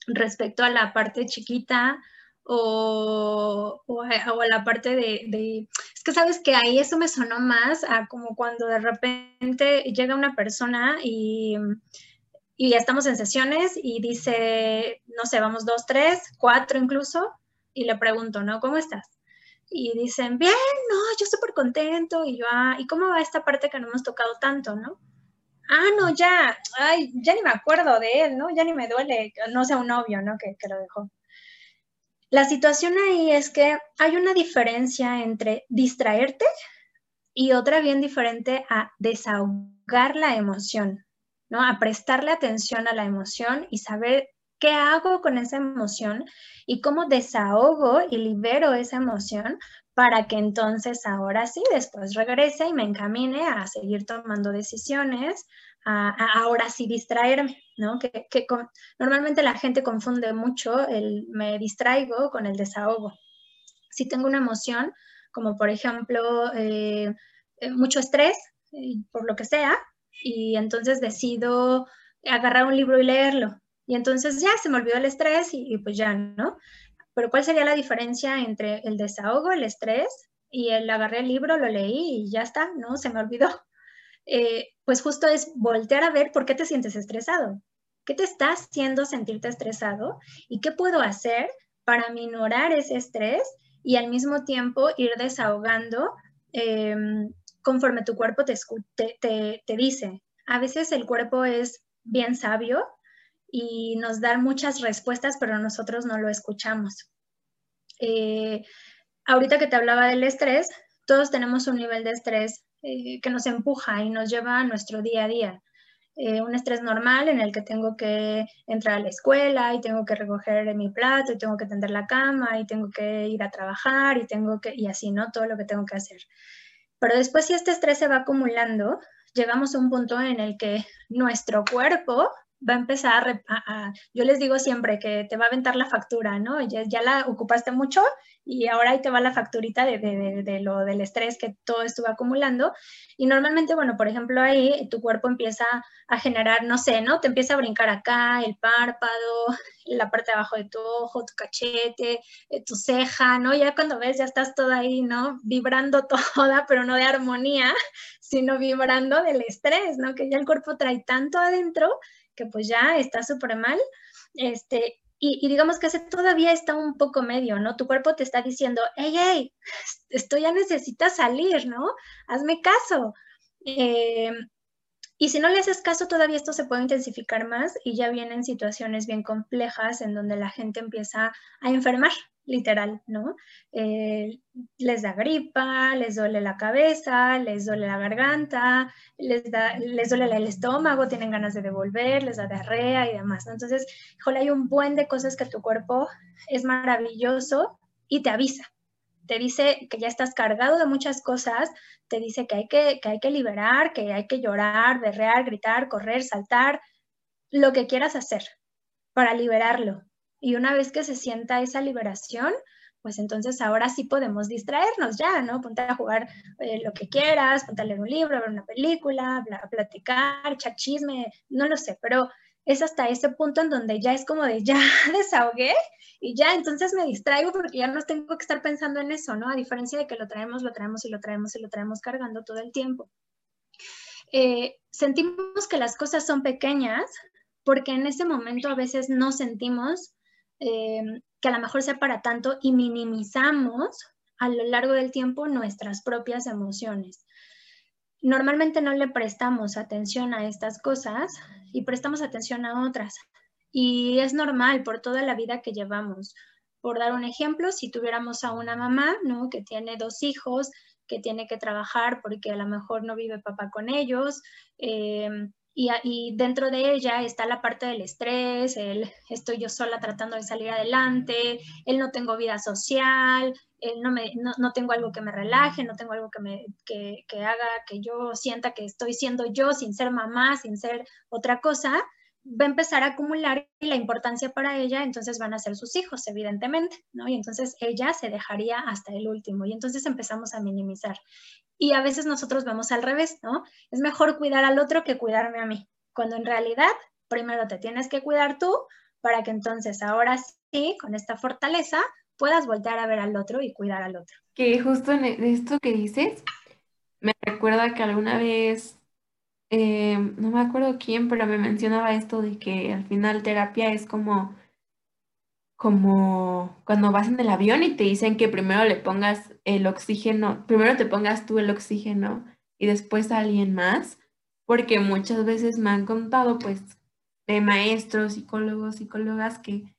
respecto a la parte chiquita o, o, a, la parte de, Es que sabes que ahí eso me sonó más a como cuando de repente llega una persona y, y estamos en sesiones y dice, no sé, vamos dos, tres, cuatro incluso, y le pregunto, ¿no? ¿Cómo estás? Y dicen, bien, no, yo súper contento. Y yo, ah, ¿y cómo va esta parte que no hemos tocado tanto, no? Ah, no, ya, ay, ya ni me acuerdo de él, ¿no? Ya ni me duele, no sea un novio, ¿no? Que, que lo dejó. La situación ahí es que hay una diferencia entre distraerte y otra bien diferente a desahogar la emoción, ¿no? A prestarle atención a la emoción y saber qué hago con esa emoción y cómo desahogo y libero esa emoción para que entonces ahora sí, después regrese y me encamine a seguir tomando decisiones, a, ahora sí distraerme, ¿no? Que, normalmente la gente confunde mucho el me distraigo con el desahogo. Si tengo una emoción, como por ejemplo eh, eh, mucho estrés, eh, por lo que sea, y entonces decido agarrar un libro y leerlo. Y entonces ya se me olvidó el estrés y, y pues ya, ¿no? Pero ¿cuál sería la diferencia entre el desahogo, el estrés y el agarré el libro, lo leí y ya está, ¿no? Se me olvidó. (laughs) Eh, pues justo es voltear a ver por qué te sientes estresado. ¿Qué te está haciendo sentirte estresado? ¿Y qué puedo hacer para minorar ese estrés y al mismo tiempo ir desahogando em, conforme tu cuerpo te, te, te dice? A veces el cuerpo es bien sabio y nos da muchas respuestas, pero nosotros no lo escuchamos. Eh, ahorita que te hablaba del estrés, todos tenemos un nivel de estrés eh, que nos empuja y nos lleva a nuestro día a día. Eh, un estrés normal en el que tengo que entrar a la escuela y tengo que recoger mi plato y tengo que tender la cama y tengo que ir a trabajar y tengo que, y así, ¿no? Todo lo que tengo que hacer. Pero después si este estrés se va acumulando, llegamos a un punto en el que nuestro cuerpo va a empezar a, yo les digo siempre que te va a aventar la factura, ¿no? Ya, ya la ocupaste mucho y ahora ahí te va la facturita de, de, de, lo del estrés que todo estuvo acumulando. Y normalmente, bueno, por ejemplo, ahí tu cuerpo empieza a generar, no sé, ¿no? Te empieza a brincar acá, el párpado, la parte de abajo de tu ojo, tu cachete, eh, tu ceja, ¿no? Ya cuando ves, ya estás toda ahí, ¿no? Vibrando (laughs) toda, pero no de armonía, sino vibrando del estrés, ¿no? Que ya el cuerpo trae tanto adentro pues ya está súper mal. Este, y, digamos que ese todavía está un poco medio, ¿no? Tu cuerpo te está diciendo, hey, hey, (laughs) esto ya necesita salir, ¿no? Hazme caso. Eh, y si no le haces caso, todavía esto se puede intensificar más y ya vienen situaciones bien complejas en donde la gente empieza a enfermar, literal, ¿no? Eh, les da gripa, les duele la cabeza, les duele la garganta, les, da, les duele el estómago, tienen ganas de devolver, les da diarrea y demás. Entonces, híjole, hay un buen de cosas que tu cuerpo es maravilloso y te avisa te dice que ya estás cargado de muchas cosas, te dice que hay que, que hay que liberar, que hay que llorar, berrear, gritar, correr, saltar, lo que quieras hacer para liberarlo. Y una vez que se sienta esa liberación, pues entonces ahora sí podemos distraernos ya, ¿no? Ponte a jugar eh, lo que quieras, ponte a leer un libro, a ver una película, a platicar, echar chisme, no lo sé, pero es hasta ese punto en donde ya es como de ya (laughs) desahogué y ya entonces me distraigo porque ya no tengo que estar pensando en eso, ¿no? A diferencia de que lo traemos, lo traemos y lo traemos y lo traemos cargando todo el tiempo. Eh, sentimos que las cosas son pequeñas porque en ese momento a veces no sentimos eh, que a lo mejor sea para tanto y minimizamos a lo largo del tiempo nuestras propias emociones. Normalmente no le prestamos atención a estas cosas y prestamos atención a otras. Y es normal por toda la vida que llevamos. Por dar un ejemplo, si tuviéramos a una mamá, ¿no? Que tiene dos hijos, que tiene que trabajar porque a lo mejor no vive papá con ellos, eh, y, dentro de ella está la parte del estrés, el estoy yo sola tratando de salir adelante, el no tengo vida social, el no, me, no, tengo algo que me relaje, no tengo algo que, me, que, que haga que yo sienta que estoy siendo yo sin ser mamá, sin ser otra cosa, va a empezar a acumular la importancia para ella, entonces van a ser sus hijos, evidentemente, ¿no? Y entonces ella se dejaría hasta el último y entonces empezamos a minimizar. Y a veces nosotros vemos al revés, ¿no? Es mejor cuidar al otro que cuidarme a mí, cuando en realidad primero te tienes que cuidar tú para que entonces ahora sí, con esta fortaleza, puedas voltear a ver al otro y cuidar al otro. Que justo en e, esto que dices, me recuerda que alguna vez eh, no me acuerdo quién, pero me mencionaba esto de que al final terapia es como, como cuando vas en el avión y te dicen que primero le pongas el oxígeno, primero te pongas tú el oxígeno y después a alguien más, porque muchas veces me han contado pues de maestros, psicólogos, psicólogas que,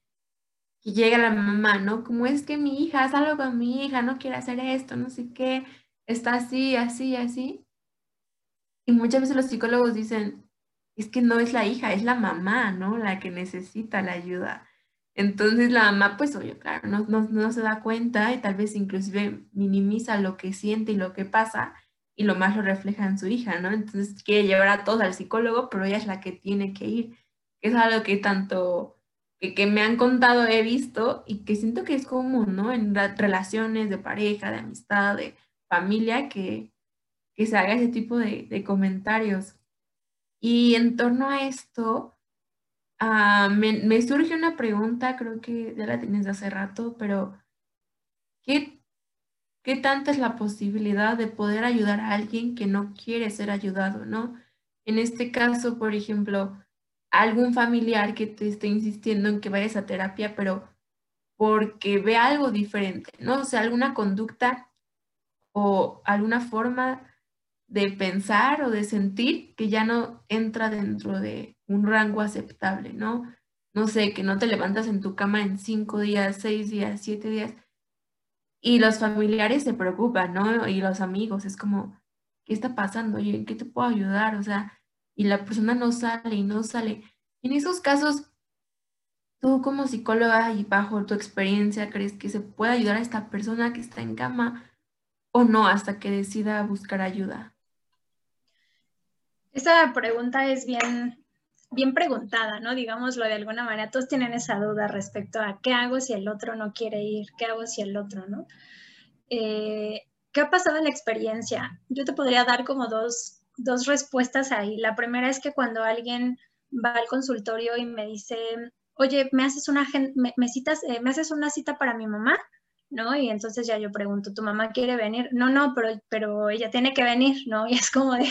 que llega la mamá, ¿no? Como es que mi hija, algo con mi hija, no quiere hacer esto, no sé qué, está así, así, así. Y muchas veces los psicólogos dicen, es que no es la hija, es la mamá, ¿no? La que necesita la ayuda. Entonces la mamá, pues oye, claro, no, no, se da cuenta y tal vez inclusive minimiza lo que siente y lo que pasa y lo más lo refleja en su hija, ¿no? Entonces quiere llevar a todos al psicólogo, pero ella es la que tiene que ir. Es algo que tanto que, que me han contado, he visto y que siento que es común, ¿no? En relaciones de pareja, de amistad, de familia, que, que se haga ese tipo de, comentarios. Y en torno a esto, ah, me, surge una pregunta, creo que ya la tienes de hace rato, pero ¿qué, ¿qué tanta es la posibilidad de poder ayudar a alguien que no quiere ser ayudado, no? En este caso, por ejemplo, algún familiar que te esté insistiendo en que vayas a terapia, pero porque ve algo diferente, ¿no? O sea, alguna conducta o alguna forma de pensar o de sentir que ya no entra dentro de un rango aceptable, ¿no? No sé, que no te levantas en tu cama en cinco días, seis días, siete días. Y los familiares se preocupan, ¿no? Y los amigos, es como, ¿qué está pasando? ¿en qué te puedo ayudar? O sea, y la persona no sale y no sale. En esos casos, tú como psicóloga y bajo tu experiencia, ¿crees que se puede ayudar a esta persona que está en cama o no hasta que decida buscar ayuda? Esa pregunta es bien, bien preguntada, ¿no? Digámoslo de alguna manera. Todos tienen esa duda respecto a qué hago si el otro no quiere ir, qué hago si el otro, ¿no? Eh, ¿Qué ha pasado en la experiencia? Yo te podría dar como dos, dos respuestas ahí. La primera es que cuando alguien va al consultorio y me dice, oye, ¿me haces una, me, citas, eh, ¿me haces una cita para mi mamá? ¿No? Y entonces ya yo pregunto, ¿tu mamá quiere venir? No, no, pero, pero ella tiene que venir, ¿no? (laughs) Y es como de,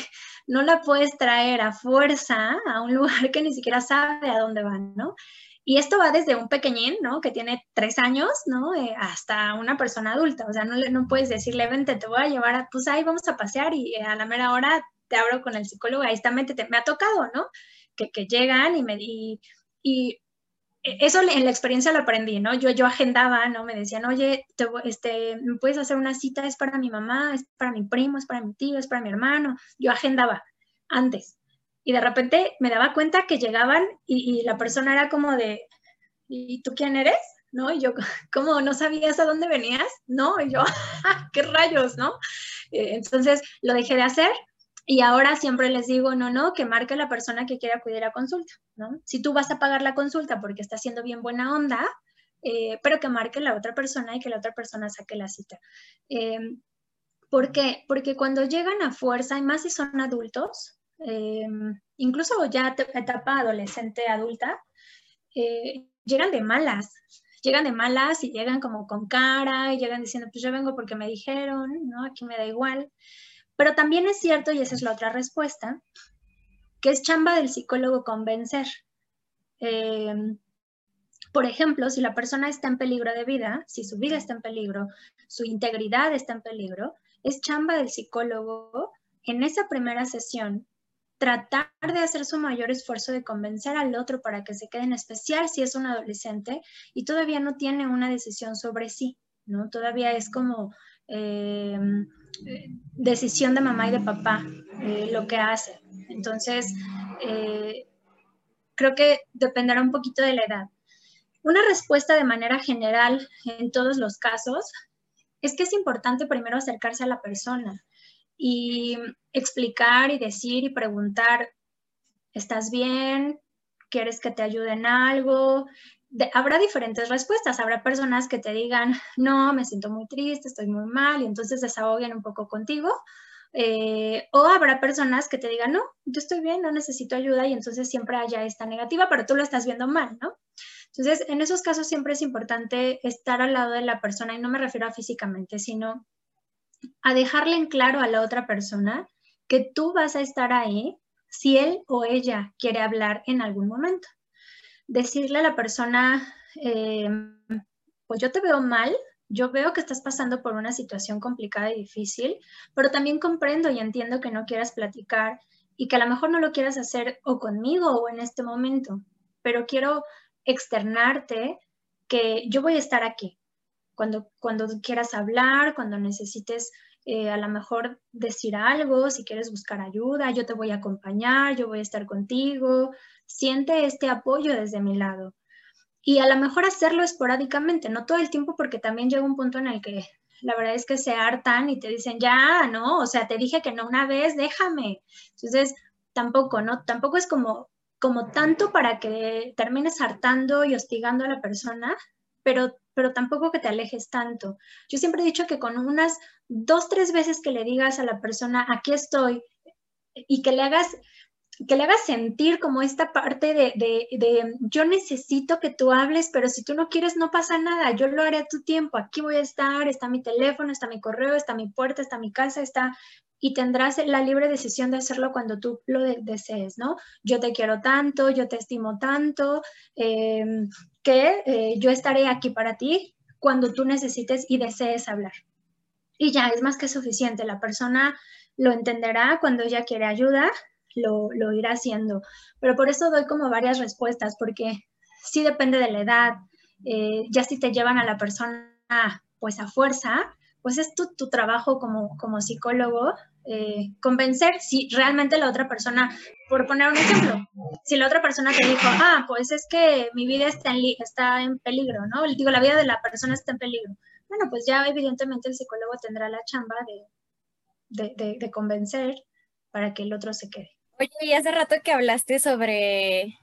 no la puedes traer a fuerza a un lugar que ni siquiera sabe a dónde van, ¿no? Y esto va desde un pequeñín, ¿no? Que tiene tres años, ¿no? Eh, hasta una persona adulta. O sea, no, no puedes decirle, vente, te voy a llevar a, pues ahí vamos a pasear y a la mera hora te abro con el psicólogo, ahí está, métete. Me ha tocado, ¿no? Que, que llegan y me... Y, eso en la experiencia lo aprendí, ¿no? Yo, yo agendaba, ¿no? Me decían, oye, te, este, ¿me puedes hacer una cita? Es para mi mamá, es para mi primo, es para mi tío, es para mi hermano. Yo agendaba antes. Y de repente me daba cuenta que llegaban y, la persona era como de, ¿y tú quién eres? ¿No? Y yo, ¿cómo no sabías a dónde venías? No, y yo, (laughs) ¿qué rayos? ¿No? Eh, entonces lo dejé de hacer y ahora siempre les digo, no, no, que marque la persona que quiera acudir a consulta, ¿no? Si tú vas a pagar la consulta porque está haciendo bien buena onda, eh, pero que marque la otra persona y que la otra persona saque la cita. Em, ¿Por qué? Porque cuando llegan a fuerza, y más si son adultos, em, incluso ya etapa adolescente, adulta, eh, llegan de malas, llegan de malas y llegan como con cara y llegan diciendo, pues yo vengo porque me dijeron, ¿no? Aquí me da igual. Pero también es cierto, y esa es la otra respuesta, que es chamba del psicólogo convencer. Em, por ejemplo, si la persona está en peligro de vida, si su vida está en peligro, su integridad está en peligro, es chamba del psicólogo en esa primera sesión tratar de hacer su mayor esfuerzo de convencer al otro para que se quede en especial si es un adolescente y todavía no tiene una decisión sobre sí, ¿no? Todavía es como em, decisión de mamá y de papá eh, lo que hace. Entonces, eh, creo que dependerá un poquito de la edad. Una respuesta de manera general en todos los casos es que es importante primero acercarse a la persona y explicar y decir y preguntar, ¿estás bien? ¿Quieres que te ayude en algo? Habrá diferentes respuestas. Habrá personas que te digan, no, me siento muy triste, estoy muy mal, y entonces desahoguen un poco contigo. Eh, o habrá personas que te digan, no, yo estoy bien, no necesito ayuda, y entonces siempre haya esta negativa, pero tú lo estás viendo mal, ¿no? Entonces, en esos casos siempre es importante estar al lado de la persona, y no me refiero a físicamente, sino a dejarle en claro a la otra persona que tú vas a estar ahí si él o ella quiere hablar en algún momento. Decirle a la persona, em, pues yo te veo mal, yo veo que estás pasando por una situación complicada y difícil, pero también comprendo y entiendo que no quieras platicar y que a lo mejor no lo quieras hacer o conmigo o en este momento, pero quiero externarte que yo voy a estar aquí, cuando, cuando quieras hablar, cuando necesites eh, a lo mejor decir algo, si quieres buscar ayuda, yo te voy a acompañar, yo voy a estar contigo, siente este apoyo desde mi lado. Y a lo mejor hacerlo esporádicamente, no todo el tiempo, porque también llega un punto en el que la verdad es que se hartan y te dicen, ya, no, o sea, te dije que no una vez, déjame. Entonces, tampoco, ¿no? Tampoco es como, como tanto para que termines hartando y hostigando a la persona, pero pero tampoco que te alejes tanto. Yo siempre he dicho que con unas dos, tres veces que le digas a la persona, aquí estoy, y que le hagas que le hagas sentir como esta parte de, de, yo necesito que tú hables, pero si tú no quieres, no pasa nada, yo lo haré a tu tiempo, aquí voy a estar, está mi teléfono, está mi correo, está mi puerta, está mi casa, está, y tendrás la libre decisión de hacerlo cuando tú lo desees, ¿no? Yo te quiero tanto, yo te estimo tanto, em, que eh, yo estaré aquí para ti cuando tú necesites y desees hablar. Y ya es más que suficiente, la persona lo entenderá cuando ella quiere ayuda, lo, lo irá haciendo. Pero por eso doy como varias respuestas, porque sí depende de la edad, eh, ya si te llevan a la persona pues a fuerza, pues es tu, tu trabajo como, como psicólogo eh, convencer si realmente la otra persona, por poner un ejemplo, si la otra persona te dijo, ah, pues es que mi vida está en, está en peligro, ¿no? Digo, la vida de la persona está en peligro. Bueno, pues ya evidentemente el psicólogo tendrá la chamba de, de, de, convencer para que el otro se quede. Oye, y hace rato que hablaste sobre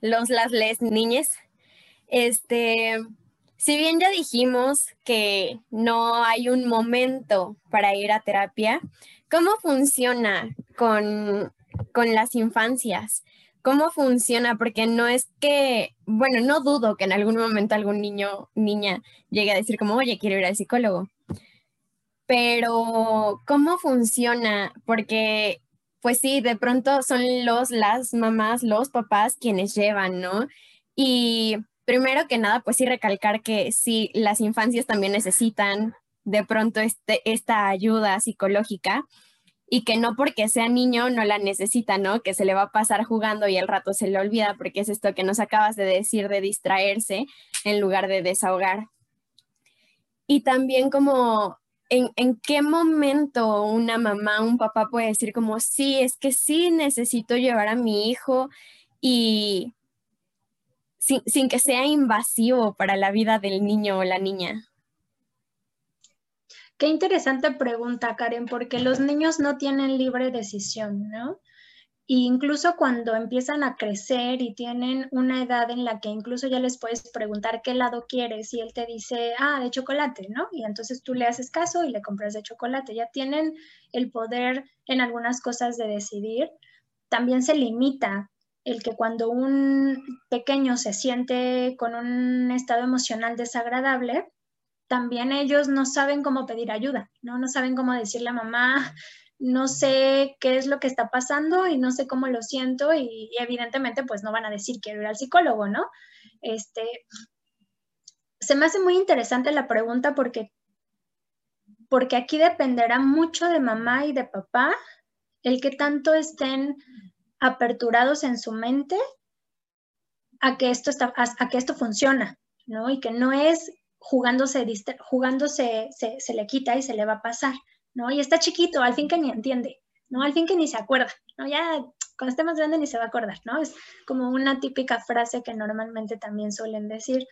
los las les niñas, este, si bien ya dijimos que no hay un momento para ir a terapia, ¿cómo funciona con, las infancias? ¿Cómo funciona? Porque no es que, bueno, no dudo que en algún momento algún niño, niña llegue a decir como, oye, quiero ir al psicólogo. Pero, ¿cómo funciona? Porque, pues sí, de pronto son los, las mamás, los papás quienes llevan, ¿no? Y primero que nada, pues sí recalcar que sí, las infancias también necesitan de pronto este, esta ayuda psicológica y que no porque sea niño no la necesita, ¿no? Que se le va a pasar jugando y el rato se le olvida porque es esto que nos acabas de decir de distraerse en lugar de desahogar. Y también como en, en qué momento una mamá, un papá puede decir como, sí, es que sí necesito llevar a mi hijo y, sin, que sea invasivo para la vida del niño o la niña? Qué interesante pregunta, Karen, porque los niños no tienen libre decisión, ¿no? incluso cuando empiezan a crecer y tienen una edad en la que incluso ya les puedes preguntar qué lado quieres y él te dice, ah, de chocolate, ¿no? Y entonces tú le haces caso y le compras de chocolate. Ya tienen el poder en algunas cosas de decidir. También se limita el que cuando un pequeño se siente con un estado emocional desagradable, también ellos no saben cómo pedir ayuda, ¿no? No saben cómo decirle a mamá, no sé qué es lo que está pasando y no sé cómo lo siento y, evidentemente pues no van a decir quiero ir al psicólogo, ¿no? Este, se me hace muy interesante la pregunta porque, porque aquí dependerá mucho de mamá y de papá el que tanto estén aperturados en su mente a que esto, está, a, que esto funciona, ¿no? Y que no es jugándose, jugándose se, se le quita y se le va a pasar. ¿no? Y está chiquito, al fin que ni entiende, ¿no? Al fin que ni se acuerda, ¿no? Ya cuando esté más grande ni se va a acordar, ¿no? Es como una típica frase que normalmente también suelen decir,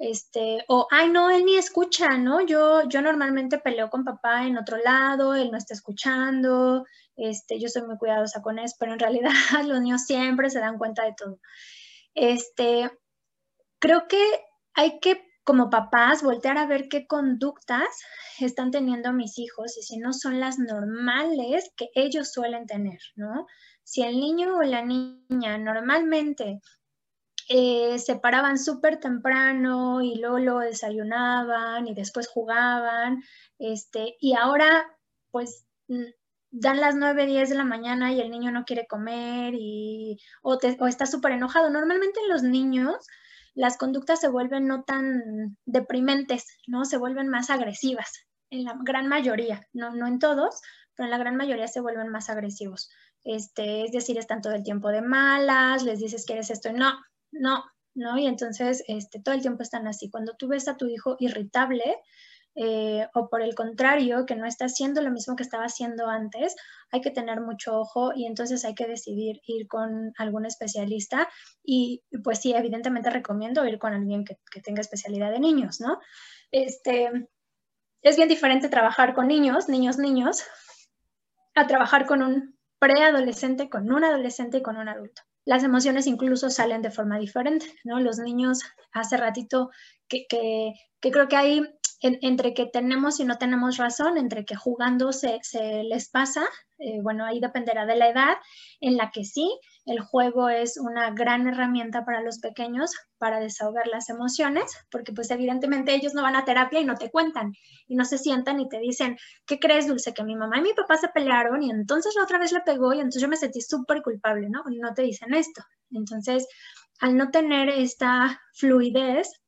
este, o, ay, no, él ni escucha, ¿no? Yo, yo normalmente peleo con papá en otro lado, él no está escuchando, este, yo soy muy cuidadosa con eso, pero en realidad (laughs) los niños siempre se dan cuenta de todo. Este, creo que hay que como papás, voltear a ver qué conductas están teniendo mis hijos y si no son las normales que ellos suelen tener, ¿no? Si el niño o la niña normalmente eh, se paraban súper temprano y luego desayunaban y después jugaban, este, y ahora pues dan las 9, 10 de la mañana y el niño no quiere comer y, o, o está súper enojado. Normalmente los niños las conductas se vuelven no tan deprimentes, ¿no? Se vuelven más agresivas, en la gran mayoría, no, no en todos, pero en la gran mayoría se vuelven más agresivos. Este, es decir, están todo el tiempo de malas, les dices que eres esto y no, no, ¿no? Y entonces este, todo el tiempo están así. Cuando tú ves a tu hijo irritable, eh, o por el contrario, que no está haciendo lo mismo que estaba haciendo antes, hay que tener mucho ojo y entonces hay que decidir ir con algún especialista y pues sí, evidentemente recomiendo ir con alguien que, tenga especialidad de niños, ¿no? Este, es bien diferente trabajar con niños, niños, niños, a trabajar con un preadolescente, con un adolescente y con un adulto. Las emociones incluso salen de forma diferente, ¿no? Los niños, hace ratito que, que, que creo que hay entre que tenemos y no tenemos razón, entre que jugando se, les pasa, eh, bueno, ahí dependerá de la edad, en la que sí, el juego es una gran herramienta para los pequeños para desahogar las emociones, porque pues evidentemente ellos no van a terapia y no te cuentan, y no se sientan y te dicen, ¿qué crees, Dulce? Que mi mamá y mi papá se pelearon y entonces la otra vez le pegó y entonces yo me sentí súper culpable, ¿no? Y no te dicen esto. Entonces, al no tener esta fluidez,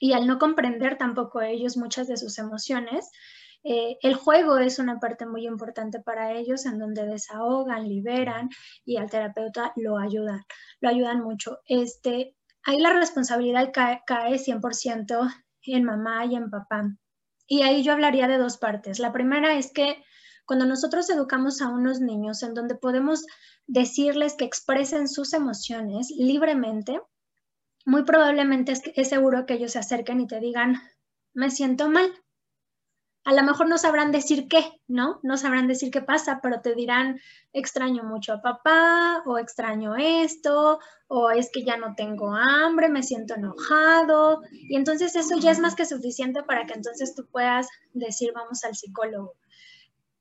y al no comprender tampoco ellos muchas de sus emociones, eh, el juego es una parte muy importante para ellos en donde desahogan, liberan y al terapeuta lo ayudan, lo ayudan mucho. Este, ahí la responsabilidad cae, cae 100% en mamá y en papá. Y ahí yo hablaría de dos partes. La primera es que cuando nosotros educamos a unos niños en donde podemos decirles que expresen sus emociones libremente, muy probablemente es, seguro que ellos se acerquen y te digan, me siento mal. A lo mejor no sabrán decir qué, ¿no? No sabrán decir qué pasa, pero te dirán, extraño mucho a papá, o extraño esto, o es que ya no tengo hambre, me siento enojado. Y entonces eso ya es más que suficiente para que entonces tú puedas decir, vamos al psicólogo.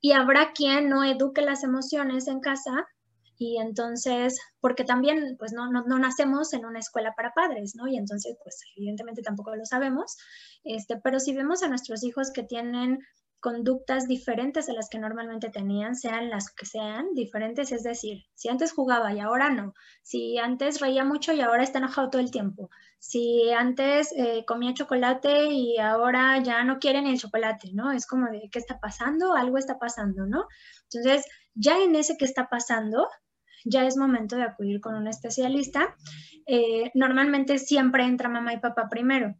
Y habrá quien no eduque las emociones en casa y entonces, porque también, pues no, no, no, nacemos en una escuela para padres, ¿no? Y entonces, pues evidentemente tampoco lo sabemos, este, pero si vemos a nuestros hijos que tienen conductas diferentes a las que normalmente tenían, sean las que sean diferentes, es decir, si antes jugaba y ahora no, si antes reía mucho y ahora está enojado todo el tiempo, si antes eh, comía chocolate y ahora ya no quiere ni el chocolate, ¿no? Es como de, ¿qué está pasando? Algo está pasando, ¿no? Entonces, ya en ese que está pasando, ya es momento de acudir con un especialista. Eh, normalmente siempre entra mamá y papá primero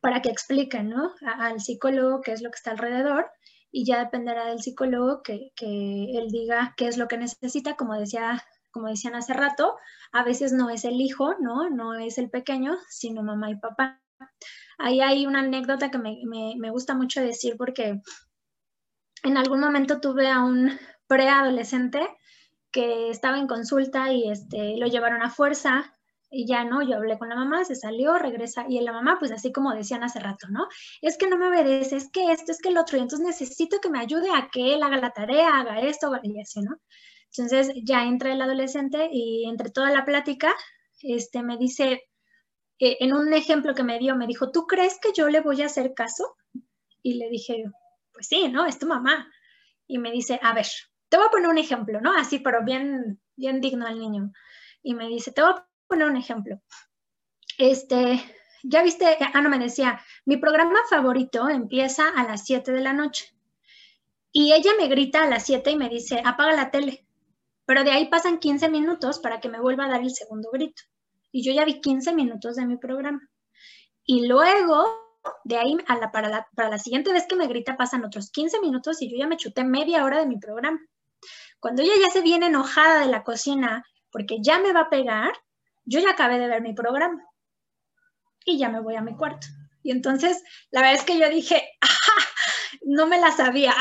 para que expliquen ¿no? al psicólogo qué es lo que está alrededor y ya dependerá del psicólogo que, él diga qué es lo que necesita, como decía como decían hace rato, a veces no es el hijo, ¿no? No es el pequeño, sino mamá y papá. Ahí hay una anécdota que me, me gusta mucho decir porque en algún momento tuve a un preadolescente que estaba en consulta y este, lo llevaron a fuerza y ya no, yo hablé con la mamá, se salió, regresa y la mamá pues así como decían hace rato, ¿no? Es que no me obedece, es que esto, es que el otro y entonces necesito que me ayude a que él haga la tarea, haga esto y así, ¿no? Entonces ya entra el adolescente y entre toda la plática, este, me dice, eh, en un ejemplo que me dio, me dijo, ¿tú crees que yo le voy a hacer caso? Y le dije, pues sí, ¿no? Es tu mamá. Y me dice, a ver, te voy a poner un ejemplo, ¿no? Así, pero bien, bien digno al niño. Y me dice, te voy a poner un ejemplo. Este, ya viste, ah, no me decía, mi programa favorito empieza a las 7 de la noche. Y ella me grita a las 7 y me dice, apaga la tele. Pero de ahí pasan 15 minutos para que me vuelva a dar el segundo grito. Y yo ya vi 15 minutos de mi programa. Y luego, de ahí para, la, para la siguiente vez que me grita, pasan otros 15 minutos y yo ya me chuté media hora de mi programa. Cuando ella ya se viene enojada de la cocina porque ya me va a pegar, yo ya acabé de ver mi programa y ya me voy a mi cuarto. Y entonces, la verdad es que yo dije, no me la sabía.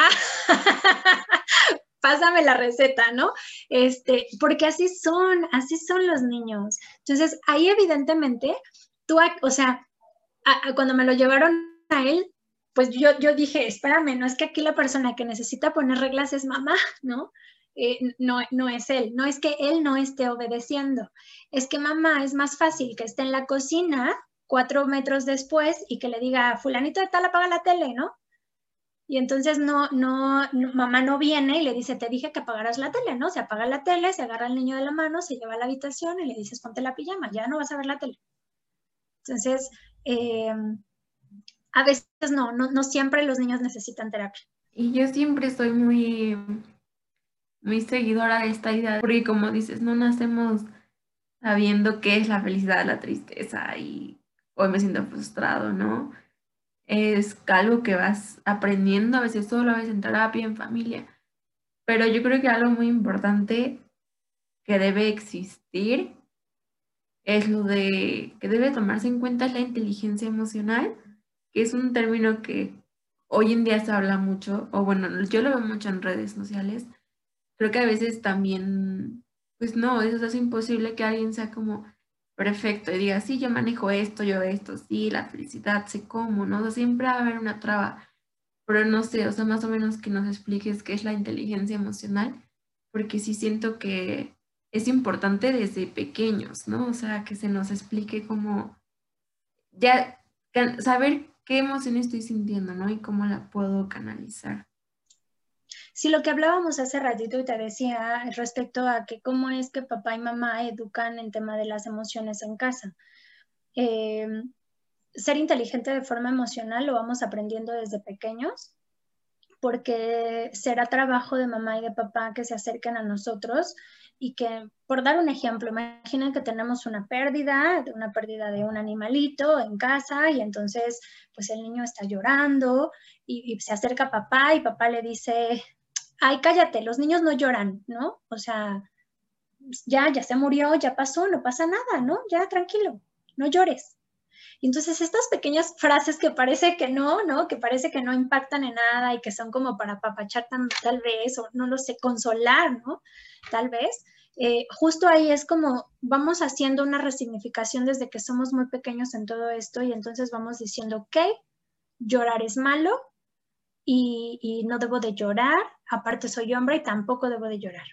(laughs) pásame la receta, ¿no? Este, porque así son, así son los niños. Entonces, ahí evidentemente, tú, o sea, cuando me lo llevaron a él, pues yo, yo dije, espérame, no es que aquí la persona que necesita poner reglas es mamá, ¿no? Eh, no, no es él, no es que él no esté obedeciendo, es que mamá es más fácil que esté en la cocina cuatro metros después y que le diga, fulanito de tal apaga la tele, ¿no? Y entonces no, no, mamá no viene y le dice, te dije que apagaras la tele, ¿no? Se apaga la tele, se agarra al niño de la mano, se lleva a la habitación y le dices, ponte la pijama, ya no vas a ver la tele. Entonces, em, a veces no, no, no siempre los niños necesitan terapia. Y yo siempre estoy muy, muy seguidora de esta idea, porque como dices, no nacemos sabiendo qué es la felicidad, la tristeza y hoy me siento frustrado, ¿no? es algo que vas aprendiendo, a veces solo, a veces en terapia, en familia. Pero yo creo que algo muy importante que debe existir es lo de que debe tomarse en cuenta la inteligencia emocional, que es un término que hoy en día se habla mucho, o bueno, yo lo veo mucho en redes sociales. Creo que a veces también, pues no, eso es imposible que alguien sea como perfecto y diga, sí, yo manejo esto, yo esto, sí, la felicidad, sé cómo, ¿no? siempre va a haber una traba, pero no sé, o sea, más o menos que nos expliques qué es la inteligencia emocional, porque sí siento que es importante desde pequeños, ¿no? O sea, que se nos explique cómo, ya, saber qué emoción estoy sintiendo, ¿no? Y cómo la puedo canalizar. Si lo que hablábamos hace ratito y te decía respecto a que cómo es que papá y mamá educan en tema de las emociones en casa. Eh, ser inteligente de forma emocional lo vamos aprendiendo desde pequeños, porque será trabajo de mamá y de papá que se acerquen a nosotros y que, por dar un ejemplo, imaginen que tenemos una pérdida, una pérdida de un animalito en casa y entonces pues el niño está llorando y, se acerca a papá y papá le dice, ay, cállate, los niños no lloran, ¿no? O sea, ya, ya se murió, ya pasó, no pasa nada, ¿no? Ya tranquilo, no llores. Y entonces estas pequeñas frases que parece que no, ¿no? Que parece que no impactan en nada y que son como para papachar tal vez, o no lo sé, consolar, ¿no? Tal vez. Eh, justo ahí es como vamos haciendo una resignificación desde que somos muy pequeños en todo esto y entonces vamos diciendo, ok, llorar es malo, y, no debo de llorar, aparte soy hombre y tampoco debo de llorar.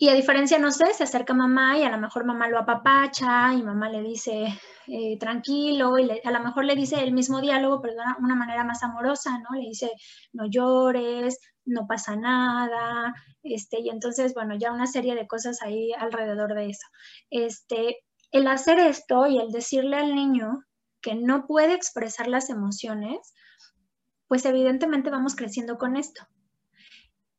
Y a diferencia, no sé, se acerca mamá y a lo mejor mamá lo apapacha y mamá le dice eh, tranquilo y a lo mejor le dice el mismo diálogo, pero de una, manera más amorosa, ¿no? Le dice no llores, no pasa nada, este, y entonces, bueno, ya una serie de cosas ahí alrededor de eso. Este, el hacer esto y el decirle al niño que no puede expresar las emociones, pues evidentemente vamos creciendo con esto.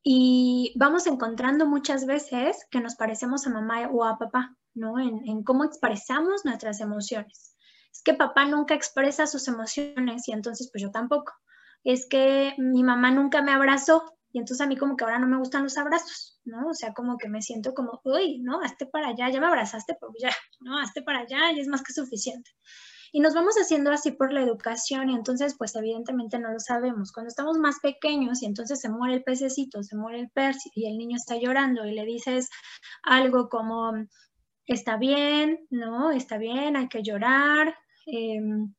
Y vamos encontrando muchas veces que nos parecemos a mamá o a papá, ¿no? En, cómo expresamos nuestras emociones. Es que papá nunca expresa sus emociones y entonces pues yo tampoco. Es que mi mamá nunca me abrazó y entonces a mí como que ahora no me gustan los abrazos, ¿no? O sea, como que me siento como, uy, ¿no? Hazte para allá, ya me abrazaste, pero ya, ¿no? Hazte para allá y es más que suficiente. Y nos vamos haciendo así por la educación y entonces pues evidentemente no lo sabemos. Cuando estamos más pequeños y entonces se muere el pececito, se muere el pez y el niño está llorando y le dices algo como, está bien, ¿no? Está bien, hay que llorar. Em,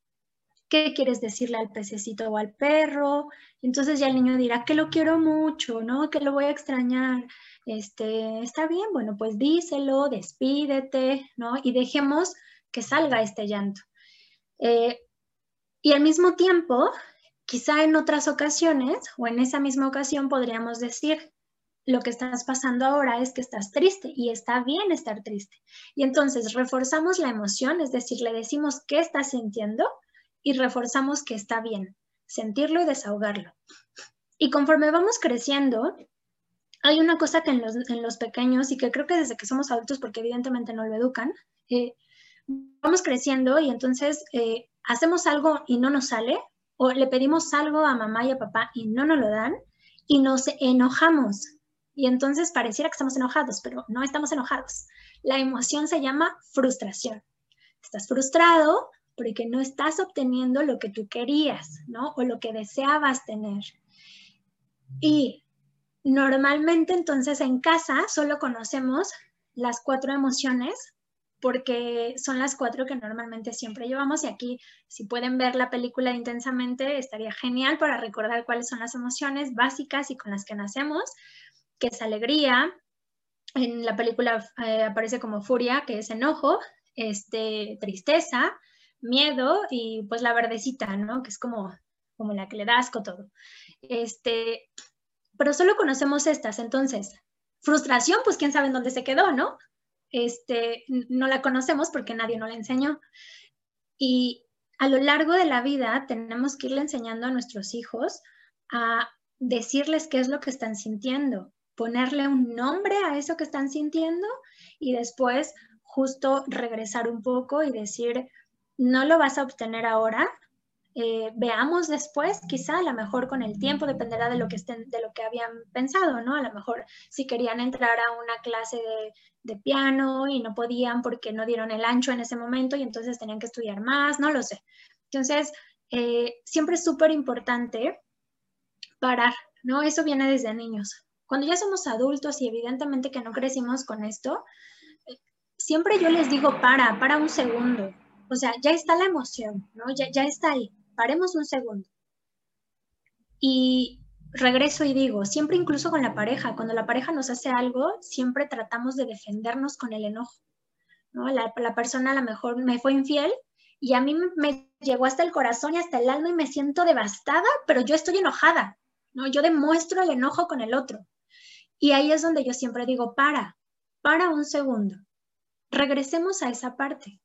¿Qué quieres decirle al pececito o al perro? Entonces ya el niño dirá que lo quiero mucho, ¿no? Que lo voy a extrañar. Este, está bien, bueno, pues díselo, despídete, ¿no? Y dejemos que salga este llanto. Eh, y al mismo tiempo, quizá en otras ocasiones o en esa misma ocasión podríamos decir, lo que estás pasando ahora es que estás triste y está bien estar triste. Y entonces reforzamos la emoción, es decir, le decimos qué estás sintiendo y reforzamos que está bien, sentirlo y desahogarlo. Y conforme vamos creciendo, hay una cosa que en los, pequeños y que creo que desde que somos adultos, porque evidentemente no lo educan, eh, vamos creciendo y entonces eh, hacemos algo y no nos sale, o le pedimos algo a mamá y a papá y no nos lo dan, y nos enojamos. Y entonces pareciera que estamos enojados, pero no estamos enojados. La emoción se llama frustración. Estás frustrado porque no estás obteniendo lo que tú querías, ¿no? O lo que deseabas tener. Y normalmente entonces en casa solo conocemos las cuatro emociones porque son las cuatro que normalmente siempre llevamos y aquí si pueden ver la película intensamente estaría genial para recordar cuáles son las emociones básicas y con las que nacemos, que es alegría, en la película eh, aparece como furia, que es enojo, este, tristeza, miedo y pues la verdecita, ¿no? Que es como, como la que le da asco todo. Este, pero solo conocemos estas, entonces, frustración, pues quién sabe en dónde se quedó, ¿no? este, no la conocemos porque nadie nos la enseñó. Y a lo largo de la vida tenemos que irle enseñando a nuestros hijos a decirles qué es lo que están sintiendo, ponerle un nombre a eso que están sintiendo y después justo regresar un poco y decir, no lo vas a obtener ahora, eh, veamos después, quizá a lo mejor con el tiempo, dependerá de lo que estén, de lo que habían pensado, ¿no? A lo mejor si querían entrar a una clase de, piano y no podían porque no dieron el ancho en ese momento y entonces tenían que estudiar más, no lo sé. Entonces, eh, siempre es súper importante parar, ¿no? Eso viene desde niños. Cuando ya somos adultos y evidentemente que no crecimos con esto, eh, siempre yo les digo, para, para un segundo. O sea, ya está la emoción, ¿no? Ya, ya está ahí paremos un segundo. Y regreso y digo, siempre incluso con la pareja, cuando la pareja nos hace algo, siempre tratamos de defendernos con el enojo. ¿no? La, persona a lo mejor me fue infiel y a mí me llegó hasta el corazón y hasta el alma y me siento devastada, pero yo estoy enojada, ¿no? Yo demuestro el enojo con el otro. Y ahí es donde yo siempre digo, para, para un segundo. Regresemos a esa parte.